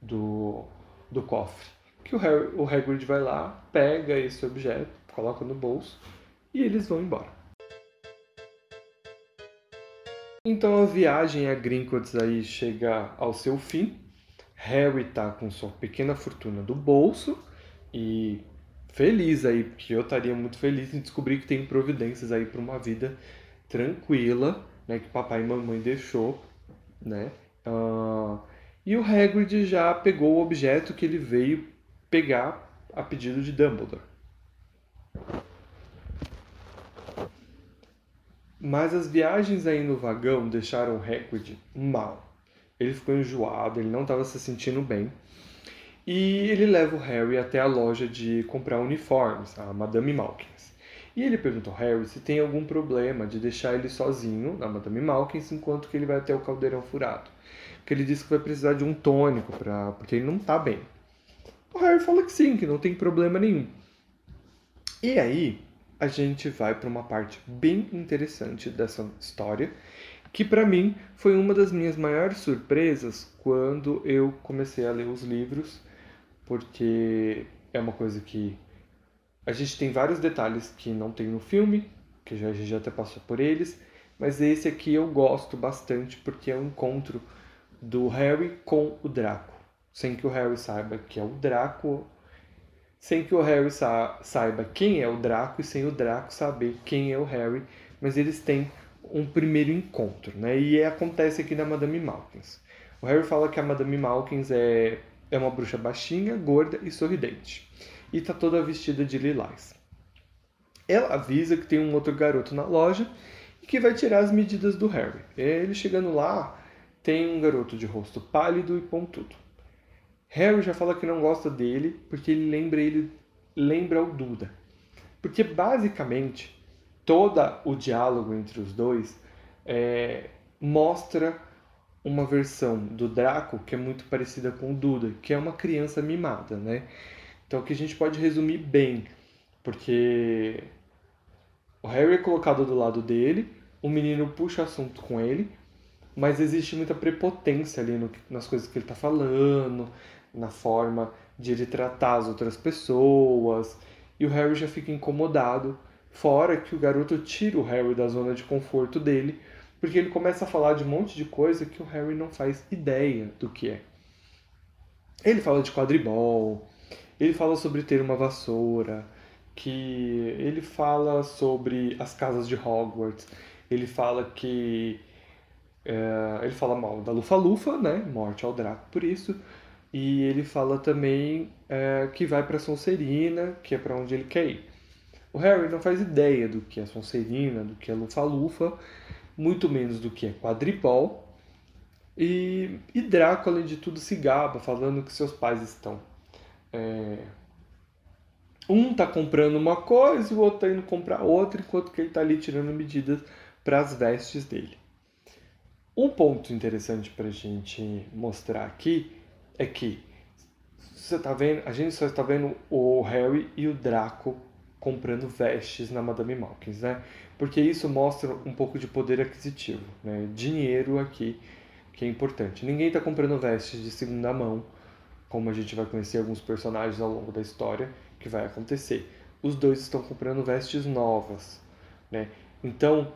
[SPEAKER 1] do, do cofre. Que o, Harry, o Hagrid vai lá, pega esse objeto, coloca no bolso e eles vão embora. Então a viagem a Gringotts aí chega ao seu fim. Harry tá com sua pequena fortuna do bolso e feliz aí, porque eu estaria muito feliz em descobrir que tem providências aí para uma vida tranquila, né, que papai e mamãe deixou, né? Uh, e o Hagrid já pegou o objeto que ele veio pegar a pedido de Dumbledore. Mas as viagens aí no vagão deixaram o Hagrid mal. Ele ficou enjoado, ele não estava se sentindo bem. E ele leva o Harry até a loja de comprar uniformes, a Madame Malkins. E ele pergunta ao Harry se tem algum problema de deixar ele sozinho na Madame Malkins enquanto que ele vai até o caldeirão furado que ele disse que vai precisar de um tônico para porque ele não tá bem. O Harry fala que sim, que não tem problema nenhum. E aí a gente vai para uma parte bem interessante dessa história, que para mim foi uma das minhas maiores surpresas quando eu comecei a ler os livros, porque é uma coisa que a gente tem vários detalhes que não tem no filme, que já, a gente já até passou por eles, mas esse aqui eu gosto bastante porque é um encontro do Harry com o Draco, sem que o Harry saiba que é o Draco, sem que o Harry sa saiba quem é o Draco e sem o Draco saber quem é o Harry, mas eles têm um primeiro encontro, né? E acontece aqui na Madame Malkins. O Harry fala que a Madame Malkins é, é uma bruxa baixinha, gorda e sorridente. E tá toda vestida de lilás. Ela avisa que tem um outro garoto na loja e que vai tirar as medidas do Harry. Ele chegando lá, tem um garoto de rosto pálido e pontudo. Harry já fala que não gosta dele porque ele lembra ele lembra o Duda. Porque basicamente todo o diálogo entre os dois é, mostra uma versão do Draco que é muito parecida com o Duda, que é uma criança mimada, né? Então que a gente pode resumir bem, porque o Harry é colocado do lado dele, o menino puxa assunto com ele, mas existe muita prepotência ali no, nas coisas que ele está falando, na forma de ele tratar as outras pessoas, e o Harry já fica incomodado, fora que o garoto tira o Harry da zona de conforto dele, porque ele começa a falar de um monte de coisa que o Harry não faz ideia do que é. Ele fala de quadribol, ele fala sobre ter uma vassoura, que ele fala sobre as casas de Hogwarts, ele fala que é, ele fala mal da Lufa-Lufa, né? Morte ao Draco por isso. E ele fala também é, que vai para Sonserina, que é para onde ele quer ir. O Harry não faz ideia do que é Sonserina, do que é Lufa-Lufa, muito menos do que é quadripol. E, e Draco, além de tudo, se gaba, falando que seus pais estão. É, um tá comprando uma coisa e o outro tá indo comprar outra, enquanto que ele tá ali tirando medidas para as vestes dele. Um ponto interessante para a gente mostrar aqui é que você tá vendo, a gente só está vendo o Harry e o Draco comprando vestes na Madame Malkins, né? Porque isso mostra um pouco de poder aquisitivo, né? Dinheiro aqui que é importante. Ninguém está comprando vestes de segunda mão, como a gente vai conhecer alguns personagens ao longo da história que vai acontecer. Os dois estão comprando vestes novas, né? Então,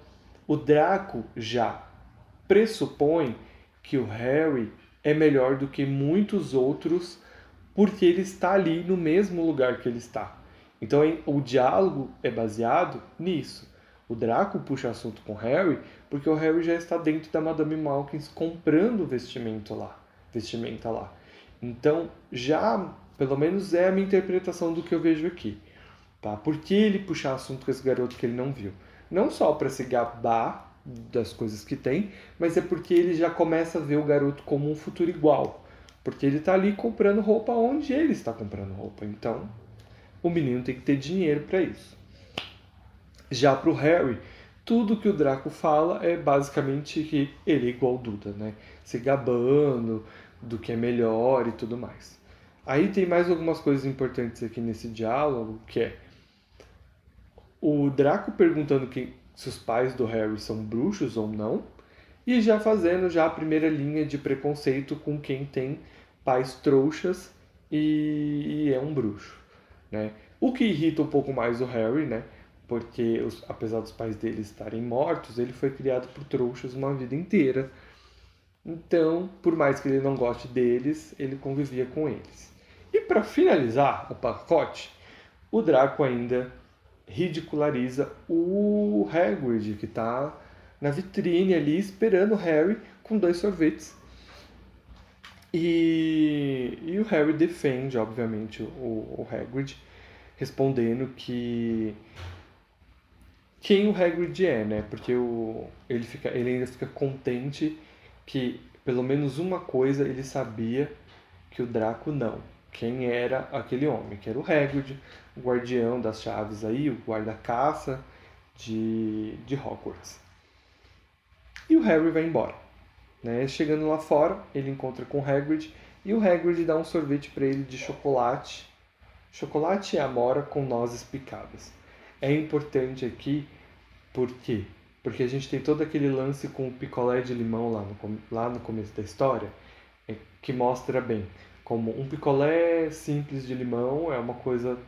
[SPEAKER 1] o Draco já pressupõe que o Harry é melhor do que muitos outros porque ele está ali no mesmo lugar que ele está. Então o diálogo é baseado nisso. O Draco puxa assunto com o Harry porque o Harry já está dentro da Madame Malkins comprando vestimento lá, vestimenta lá. Então já, pelo menos é a minha interpretação do que eu vejo aqui. Tá? Por que ele puxar assunto com esse garoto que ele não viu? Não só para se gabar das coisas que tem, mas é porque ele já começa a ver o garoto como um futuro igual. Porque ele está ali comprando roupa onde ele está comprando roupa. Então, o menino tem que ter dinheiro para isso. Já para o Harry, tudo que o Draco fala é basicamente que ele é igual Duda, né? Se gabando do que é melhor e tudo mais. Aí tem mais algumas coisas importantes aqui nesse diálogo, que é o Draco perguntando se os pais do Harry são bruxos ou não, e já fazendo já a primeira linha de preconceito com quem tem pais trouxas e, e é um bruxo. Né? O que irrita um pouco mais o Harry, né? Porque os, apesar dos pais dele estarem mortos, ele foi criado por trouxas uma vida inteira. Então, por mais que ele não goste deles, ele convivia com eles. E para finalizar o pacote, o Draco ainda ridiculariza o Hagrid, que está na vitrine ali esperando o Harry com dois sorvetes. E, e o Harry defende, obviamente, o, o Hagrid, respondendo que quem o Hagrid é, né? Porque o, ele, fica, ele ainda fica contente que pelo menos uma coisa ele sabia que o Draco não. Quem era aquele homem? Que era o Hagrid, o guardião das chaves aí, o guarda-caça de, de Hogwarts. E o Harry vai embora. Né? Chegando lá fora, ele encontra com o Hagrid e o Hagrid dá um sorvete para ele de chocolate. Chocolate e amora com nozes picadas. É importante aqui por quê? Porque a gente tem todo aquele lance com o picolé de limão lá no, lá no começo da história, é, que mostra bem como um picolé simples de limão é uma coisa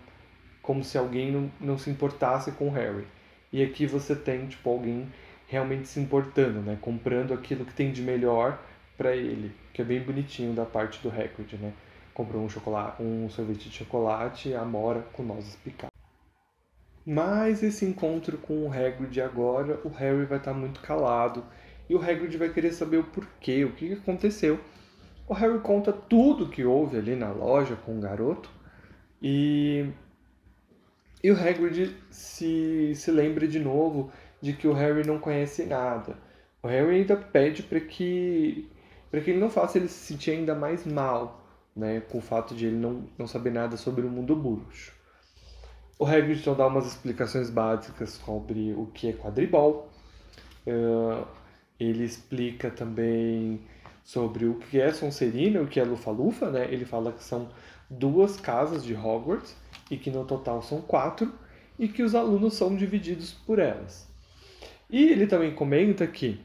[SPEAKER 1] como se alguém não, não se importasse com o Harry. E aqui você tem tipo alguém realmente se importando, né? Comprando aquilo que tem de melhor para ele, que é bem bonitinho da parte do Hagrid, né? Comprou um chocolate, um sorvete de chocolate, amora com nozes picadas. Mas esse encontro com o Hagrid agora, o Harry vai estar tá muito calado e o Hagrid vai querer saber o porquê, o que aconteceu. O Harry conta tudo que houve ali na loja com o garoto e e o Hagrid se, se lembra de novo de que o Harry não conhece nada. O Harry ainda pede para que para que ele não faça ele se sentir ainda mais mal, né, com o fato de ele não, não saber nada sobre o mundo bruxo. O Hagrid então dá umas explicações básicas sobre o que é quadribol. Uh, ele explica também sobre o que é Sonserina, o que é Lufa-Lufa, né? Ele fala que são duas casas de Hogwarts e que no total são quatro e que os alunos são divididos por elas. E ele também comenta que,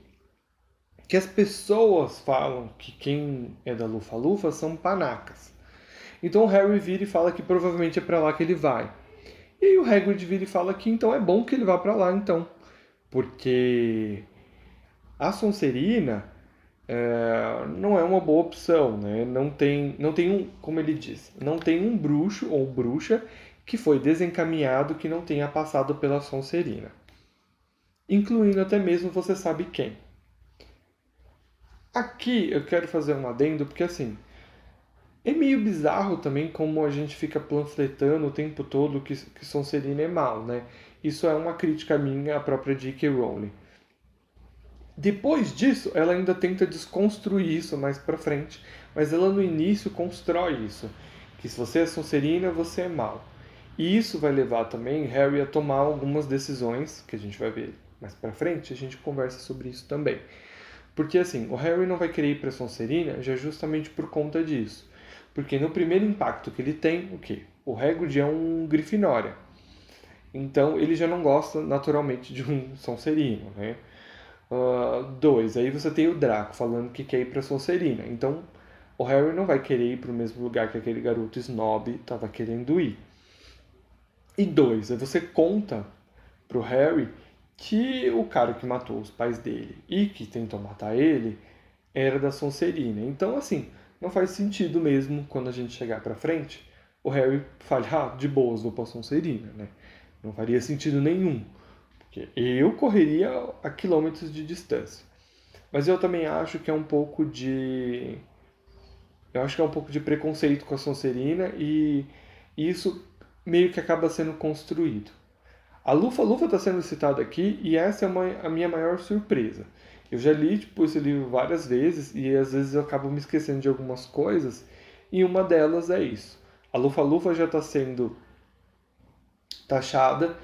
[SPEAKER 1] que as pessoas falam que quem é da Lufa-Lufa são panacas. Então o Harry vira e fala que provavelmente é para lá que ele vai. E aí o Hagrid vira e fala que então é bom que ele vá para lá então, porque a Sonserina é, não é uma boa opção, né? Não tem, não tem um, como ele diz, não tem um bruxo ou bruxa que foi desencaminhado que não tenha passado pela Sonserina incluindo até mesmo você sabe quem. Aqui eu quero fazer um adendo porque assim é meio bizarro também como a gente fica panfletando o tempo todo que, que Sonserina é mal, né? Isso é uma crítica minha à própria J.K. Rowling. Depois disso, ela ainda tenta desconstruir isso mais para frente, mas ela no início constrói isso, que se você é Sonserina, você é mal. E isso vai levar também Harry a tomar algumas decisões que a gente vai ver mais para frente, a gente conversa sobre isso também. Porque assim, o Harry não vai querer ir para Sonserina já justamente por conta disso. Porque no primeiro impacto que ele tem, o quê? O Hagrid é um Grifinória. Então ele já não gosta naturalmente de um Sonserino, né? Uh, dois, aí você tem o Draco falando que quer ir para Sonserina. Então o Harry não vai querer ir para o mesmo lugar que aquele garoto snob estava querendo ir. E dois, aí você conta pro Harry que o cara que matou os pais dele e que tentou matar ele era da Sonserina. Então, assim, não faz sentido mesmo quando a gente chegar pra frente o Harry fale, ah, de boas, vou pra Sonserina, né? Não faria sentido nenhum. Porque eu correria a quilômetros de distância. Mas eu também acho que é um pouco de. Eu acho que é um pouco de preconceito com a Sonserina e isso meio que acaba sendo construído. A Lufa Lufa está sendo citada aqui e essa é uma, a minha maior surpresa. Eu já li tipo, esse livro várias vezes e às vezes eu acabo me esquecendo de algumas coisas e uma delas é isso. A Lufa Lufa já está sendo taxada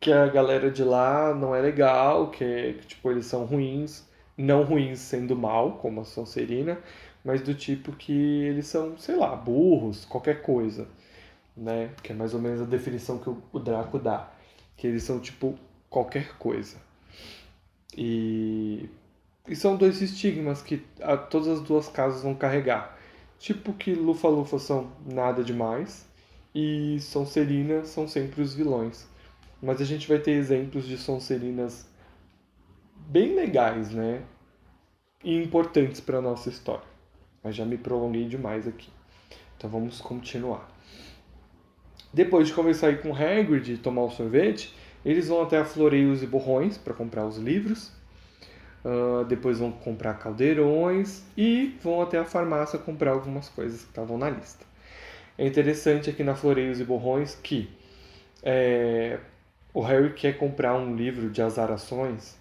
[SPEAKER 1] que a galera de lá não é legal, que, que tipo eles são ruins, não ruins sendo mal, como a Sonserina, mas do tipo que eles são, sei lá, burros, qualquer coisa, né? Que é mais ou menos a definição que o Draco dá que eles são tipo qualquer coisa. E, e são dois estigmas que a, todas as duas casas vão carregar. Tipo que Lufa-Lufa são nada demais e Sonserina são sempre os vilões. Mas a gente vai ter exemplos de Sonserinas bem legais, né? E importantes para nossa história. Mas já me prolonguei demais aqui. Então vamos continuar. Depois de conversar com Hagrid e tomar o sorvete, eles vão até a Floreios e Borrões para comprar os livros. Uh, depois vão comprar caldeirões e vão até a farmácia comprar algumas coisas que estavam na lista. É interessante aqui na Floreios e Borrões que é, o Harry quer comprar um livro de azarações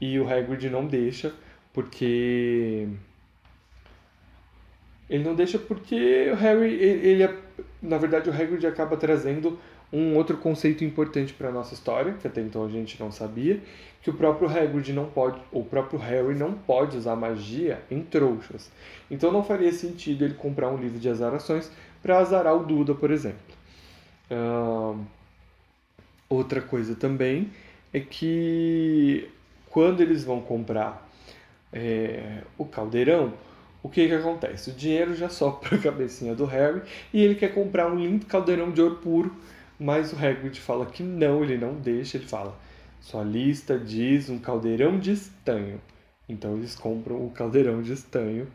[SPEAKER 1] e o Hagrid não deixa porque ele não deixa porque o Harry ele, ele é na verdade, o Hagrid acaba trazendo um outro conceito importante para nossa história, que até então a gente não sabia, que o próprio Hagrid não pode, o próprio Harry não pode usar magia em trouxas. Então não faria sentido ele comprar um livro de azarações para azarar o Duda, por exemplo. Uh, outra coisa também é que quando eles vão comprar é, o caldeirão, o que que acontece? O dinheiro já sopra a [LAUGHS] cabecinha do Harry e ele quer comprar um lindo caldeirão de ouro puro, mas o Hagrid fala que não, ele não deixa, ele fala, sua lista diz um caldeirão de estanho. Então eles compram o caldeirão de estanho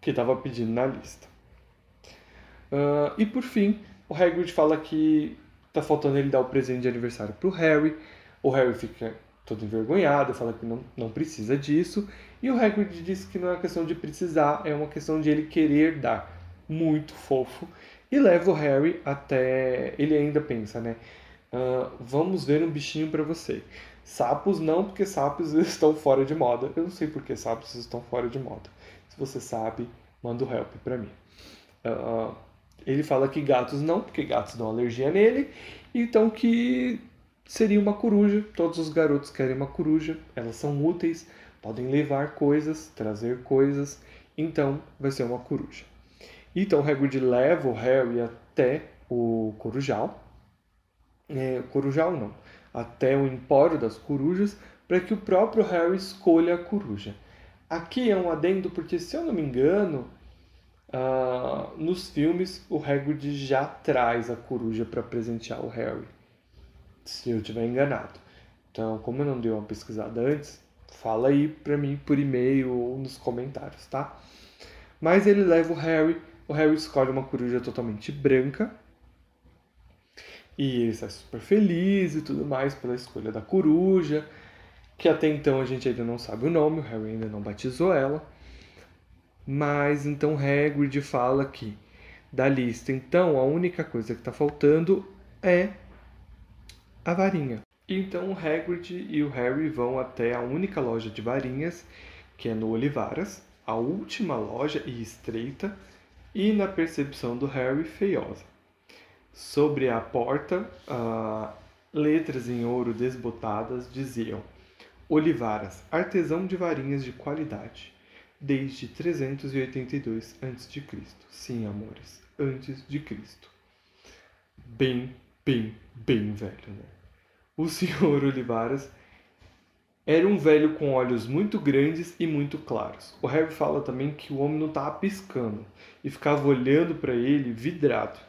[SPEAKER 1] que estava pedindo na lista. Uh, e por fim, o Hagrid fala que tá faltando ele dar o presente de aniversário pro Harry. O Harry fica todo envergonhado, fala que não, não precisa disso. E o Hagrid diz que não é questão de precisar, é uma questão de ele querer dar. Muito fofo. E leva o Harry até. Ele ainda pensa, né? Uh, vamos ver um bichinho para você. Sapos não, porque sapos [LAUGHS] estão fora de moda. Eu não sei por que sapos estão fora de moda. Se você sabe, manda o help para mim. Uh, ele fala que gatos não, porque gatos dão alergia nele. Então que seria uma coruja. Todos os garotos querem uma coruja. Elas são úteis podem levar coisas, trazer coisas, então vai ser uma coruja. Então Hagrid leva o Harry até o Corujal, é, Corujal não, até o Empório das Corujas, para que o próprio Harry escolha a coruja. Aqui é um adendo porque, se eu não me engano, uh, nos filmes o Hagrid já traz a coruja para presentear o Harry, se eu estiver enganado. Então, como eu não dei uma pesquisada antes, Fala aí pra mim por e-mail ou nos comentários, tá? Mas ele leva o Harry, o Harry escolhe uma coruja totalmente branca. E ele está super feliz e tudo mais pela escolha da coruja, que até então a gente ainda não sabe o nome, o Harry ainda não batizou ela. Mas então Hagrid fala que da lista, então a única coisa que está faltando é a varinha. Então o Hagrid e o Harry vão até a única loja de varinhas, que é no Olivaras, a última loja e estreita, e na percepção do Harry, feiosa. Sobre a porta, uh, letras em ouro desbotadas diziam: Olivaras, artesão de varinhas de qualidade, desde 382 a.C. Sim, amores, antes de Cristo. Bem, bem, bem velho, né? O [LAUGHS] senhor Olivaras era um velho com olhos muito grandes e muito claros. O Harry fala também que o homem não estava piscando e ficava olhando para ele vidrado.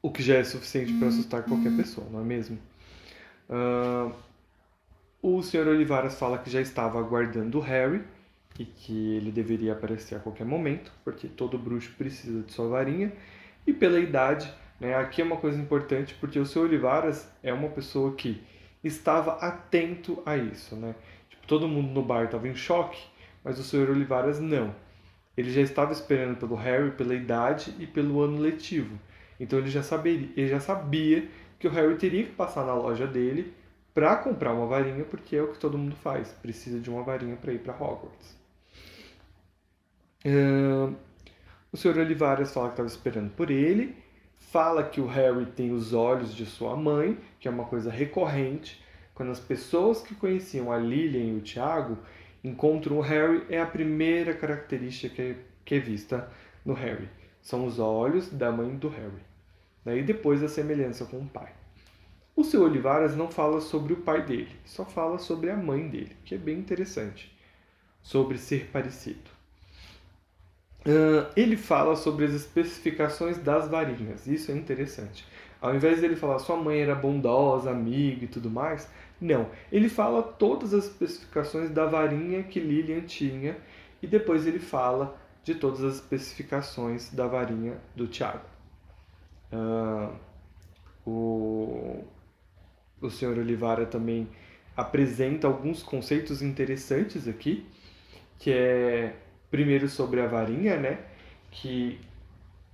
[SPEAKER 1] O que já é suficiente para assustar qualquer pessoa, não é mesmo? Uh, o Sr. Olivaras fala que já estava aguardando o Harry e que ele deveria aparecer a qualquer momento, porque todo bruxo precisa de sua varinha. E pela idade, né, aqui é uma coisa importante, porque o Sr. Olivaras é uma pessoa que estava atento a isso. Né? Tipo, todo mundo no bar estava em choque, mas o Sr. Olivaras não. Ele já estava esperando pelo Harry pela idade e pelo ano letivo. Então ele já, saberia, ele já sabia que o Harry teria que passar na loja dele para comprar uma varinha, porque é o que todo mundo faz, precisa de uma varinha para ir para Hogwarts. Uh, o Sr. Olivares fala que estava esperando por ele, fala que o Harry tem os olhos de sua mãe, que é uma coisa recorrente. Quando as pessoas que conheciam a Lilian e o Tiago encontram o Harry, é a primeira característica que é, que é vista no Harry. São os olhos da mãe do Harry. Né? E depois a semelhança com o pai. O seu Olivares não fala sobre o pai dele, só fala sobre a mãe dele, que é bem interessante, sobre ser parecido. Uh, ele fala sobre as especificações das varinhas, isso é interessante. Ao invés dele falar sua mãe era bondosa, amiga e tudo mais, não. Ele fala todas as especificações da varinha que Lilian tinha e depois ele fala de todas as especificações da varinha do Tiago. Uh, o, o senhor Olivara também apresenta alguns conceitos interessantes aqui, que é primeiro sobre a varinha, né? Que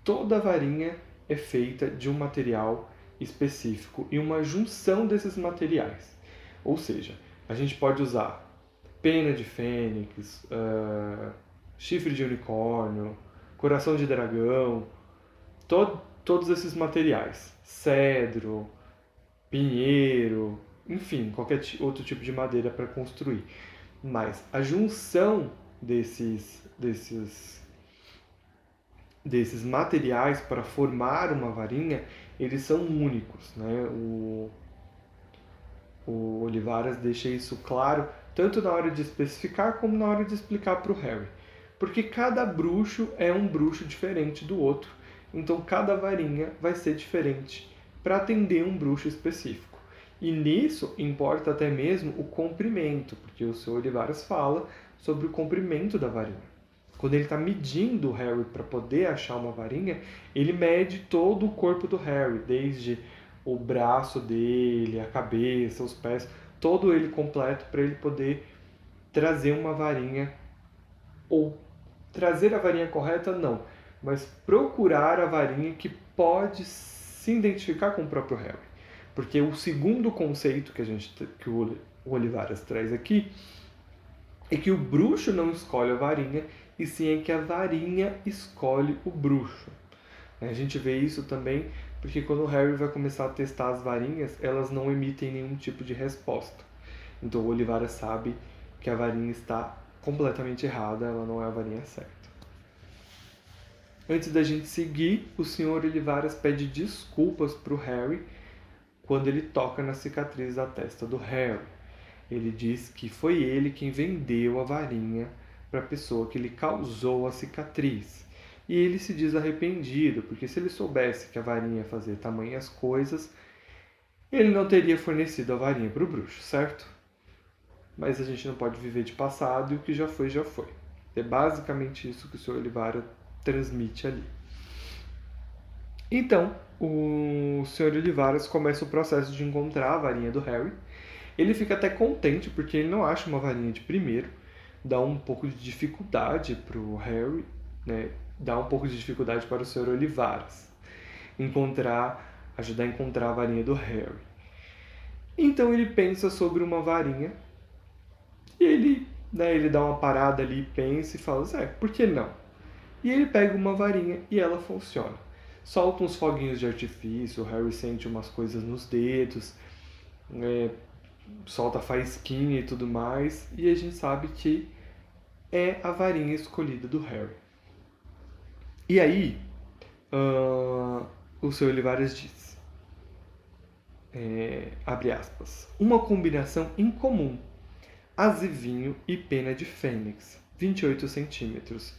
[SPEAKER 1] toda varinha é feita de um material específico e uma junção desses materiais. Ou seja, a gente pode usar pena de fênix, uh, chifre de unicórnio, coração de dragão, to todos esses materiais, cedro, pinheiro, enfim, qualquer outro tipo de madeira para construir. Mas a junção desses, desses, desses materiais para formar uma varinha, eles são únicos. Né? O, o Olivares deixa isso claro, tanto na hora de especificar como na hora de explicar para o Harry. Porque cada bruxo é um bruxo diferente do outro, então cada varinha vai ser diferente para atender um bruxo específico. E nisso importa até mesmo o comprimento, porque o Sr. Olivares fala sobre o comprimento da varinha. Quando ele está medindo o Harry para poder achar uma varinha, ele mede todo o corpo do Harry, desde o braço dele, a cabeça, os pés, todo ele completo para ele poder trazer uma varinha ou trazer a varinha correta não, mas procurar a varinha que pode se identificar com o próprio Harry. Porque o segundo conceito que a gente que o Olivares traz aqui é que o bruxo não escolhe a varinha, e sim é que a varinha escolhe o bruxo. A gente vê isso também porque quando o Harry vai começar a testar as varinhas, elas não emitem nenhum tipo de resposta. Então o Olivares sabe que a varinha está completamente errada, ela não é a varinha certa. Antes da gente seguir, o Sr. Olivares pede desculpas para o Harry quando ele toca na cicatriz da testa do Harry. Ele diz que foi ele quem vendeu a varinha para a pessoa que lhe causou a cicatriz. E ele se diz arrependido, porque se ele soubesse que a varinha fazia tamanhas coisas, ele não teria fornecido a varinha para o bruxo, certo? Mas a gente não pode viver de passado e o que já foi, já foi. É basicamente isso que o Sr. Oliveira transmite ali. Então, o Sr. Olivares começa o processo de encontrar a varinha do Harry. Ele fica até contente porque ele não acha uma varinha de primeiro, dá um pouco de dificuldade para o Harry, né? dá um pouco de dificuldade para o Sr. Olivares encontrar, ajudar a encontrar a varinha do Harry. Então ele pensa sobre uma varinha e ele, né, ele dá uma parada ali, pensa e fala: Zé, por que não? E ele pega uma varinha e ela funciona. Solta uns foguinhos de artifício, o Harry sente umas coisas nos dedos, é, solta faísquinha e tudo mais, e a gente sabe que é a varinha escolhida do Harry. E aí, uh, o Sr. Olivares diz, é, abre aspas, uma combinação incomum, azivinho e pena de fênix, 28 centímetros,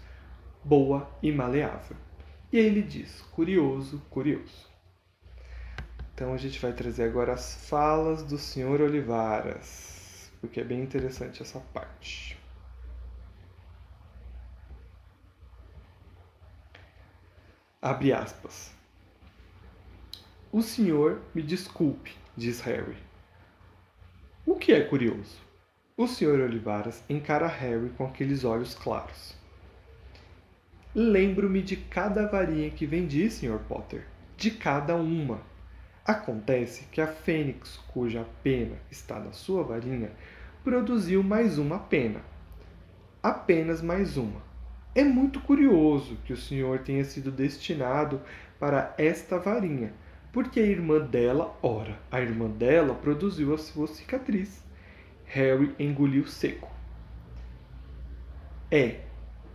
[SPEAKER 1] boa e maleável. E aí ele diz, curioso, curioso. Então a gente vai trazer agora as falas do Sr. Olivaras, porque é bem interessante essa parte. Abre aspas. O senhor me desculpe, diz Harry. O que é curioso? O senhor Olivaras encara Harry com aqueles olhos claros. Lembro-me de cada varinha que vendi, Sr. Potter. De cada uma. Acontece que a fênix, cuja pena está na sua varinha, produziu mais uma pena. Apenas mais uma. É muito curioso que o senhor tenha sido destinado para esta varinha, porque a irmã dela, ora, a irmã dela produziu a sua cicatriz. Harry engoliu seco. É,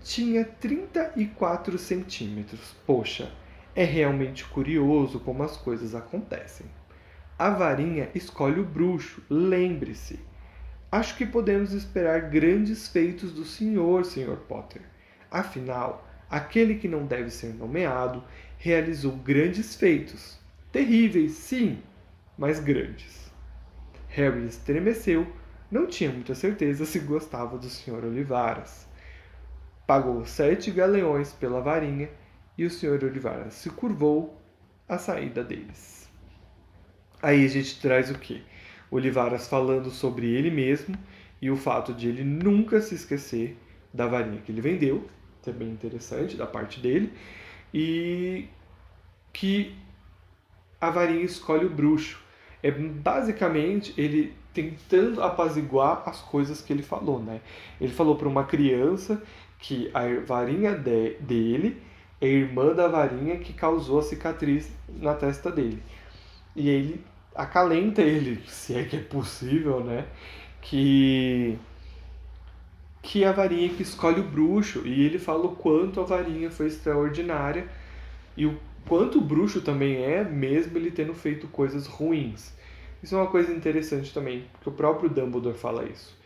[SPEAKER 1] tinha 34 centímetros. Poxa, é realmente curioso como as coisas acontecem. A varinha escolhe o bruxo, lembre-se. Acho que podemos esperar grandes feitos do senhor, Sr. Potter. Afinal, aquele que não deve ser nomeado realizou grandes feitos. Terríveis, sim, mas grandes. Harry estremeceu, não tinha muita certeza se gostava do Sr. Olivaras. Pagou sete galeões pela varinha e o Sr. Olivaras se curvou à saída deles. Aí a gente traz o que? Olivaras falando sobre ele mesmo e o fato de ele nunca se esquecer da varinha que ele vendeu que é interessante da parte dele, e que a varinha escolhe o bruxo. É basicamente ele tentando apaziguar as coisas que ele falou, né? Ele falou para uma criança que a varinha de, dele é irmã da varinha que causou a cicatriz na testa dele. E ele acalenta ele, se é que é possível, né? Que que a varinha que escolhe o bruxo, e ele fala o quanto a varinha foi extraordinária e o quanto o bruxo também é, mesmo ele tendo feito coisas ruins. Isso é uma coisa interessante também, porque o próprio Dumbledore fala isso.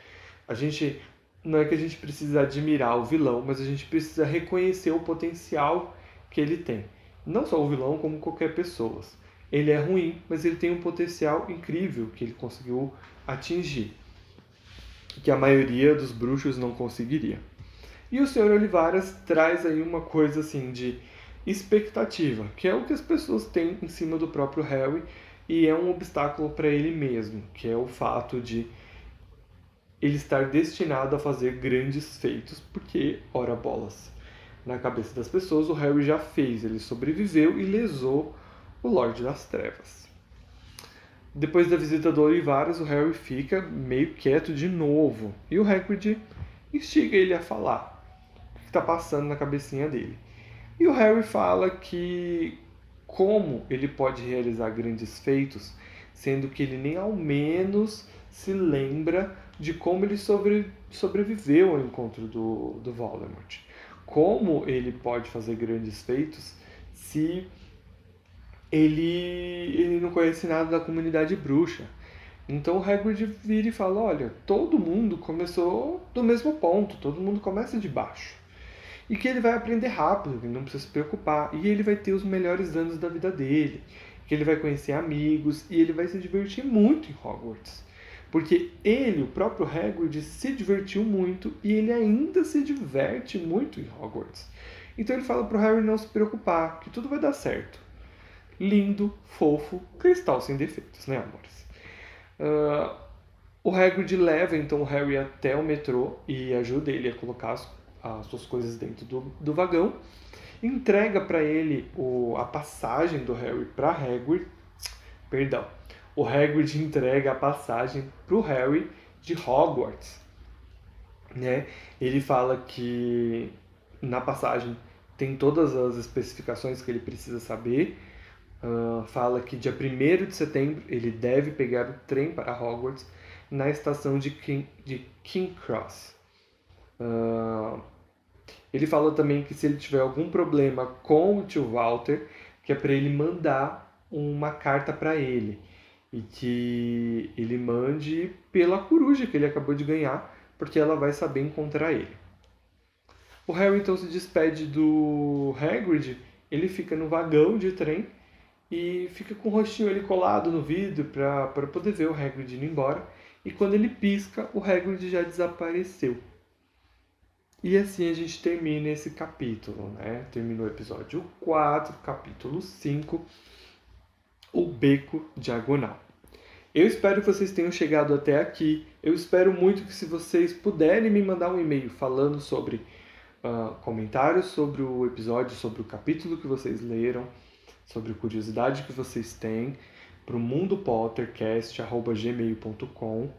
[SPEAKER 1] A gente não é que a gente precisa admirar o vilão, mas a gente precisa reconhecer o potencial que ele tem. Não só o vilão, como qualquer pessoa. Ele é ruim, mas ele tem um potencial incrível que ele conseguiu atingir que a maioria dos bruxos não conseguiria. E o Sr. Olivaras traz aí uma coisa assim de expectativa, que é o que as pessoas têm em cima do próprio Harry e é um obstáculo para ele mesmo, que é o fato de ele estar destinado a fazer grandes feitos, porque, ora bolas, na cabeça das pessoas o Harry já fez, ele sobreviveu e lesou o Lorde das Trevas. Depois da visita do Olivares, o Harry fica meio quieto de novo. E o Hagrid instiga ele a falar o que está passando na cabecinha dele. E o Harry fala que como ele pode realizar grandes feitos, sendo que ele nem ao menos se lembra de como ele sobre, sobreviveu ao encontro do, do Voldemort. Como ele pode fazer grandes feitos se ele, ele não conhece nada da comunidade bruxa. Então o Hagrid vira e fala, olha, todo mundo começou do mesmo ponto, todo mundo começa de baixo. E que ele vai aprender rápido, que não precisa se preocupar. E ele vai ter os melhores anos da vida dele. Que ele vai conhecer amigos e ele vai se divertir muito em Hogwarts. Porque ele, o próprio Hagrid, se divertiu muito e ele ainda se diverte muito em Hogwarts. Então ele fala para o Harry não se preocupar, que tudo vai dar certo lindo, fofo, cristal sem defeitos, né, amores? Uh, o Hagrid leva então o Harry até o metrô e ajuda ele a colocar as, as suas coisas dentro do, do vagão. Entrega para ele o, a passagem do Harry para Hagrid. Perdão. O Hagrid entrega a passagem para o Harry de Hogwarts. Né? Ele fala que na passagem tem todas as especificações que ele precisa saber uh, fala que dia 1 de setembro ele deve pegar o trem para Hogwarts. na estação de King, de King Cross. Uh, ele fala também que se ele tiver algum problema com o tio Walter, que é para ele mandar uma carta para ele e que ele mande pela coruja que ele acabou de ganhar, porque ela vai saber encontrar ele. O Harry então se despede do Hagrid, ele fica no vagão de trem e fica com o rostinho ali colado no vidro para poder ver o Hagrid indo embora. E quando ele pisca, o Hagrid já desapareceu. E assim a gente termina esse capítulo, né? Terminou o episódio 4, capítulo 5, o beco diagonal. Eu espero que vocês tenham chegado até aqui. Eu espero muito que se vocês puderem me mandar um e-mail falando sobre uh, comentários sobre o episódio, sobre o capítulo que vocês leram, sobre curiosidade que vocês têm, para o mundopottercast.gmail.com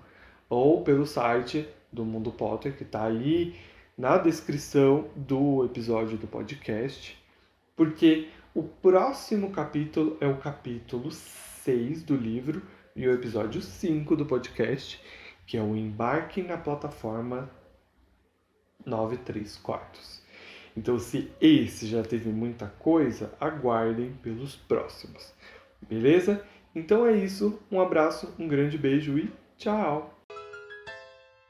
[SPEAKER 1] ou pelo site do Mundo Potter, que está aí na descrição do episódio do podcast, porque o próximo capítulo é o capítulo 6 do livro e o episódio 5 do podcast, que é o embarque na plataforma 93 quartos. Então, se esse já teve muita coisa, aguardem pelos próximos. Beleza? Então é isso. Um abraço, um grande beijo e tchau!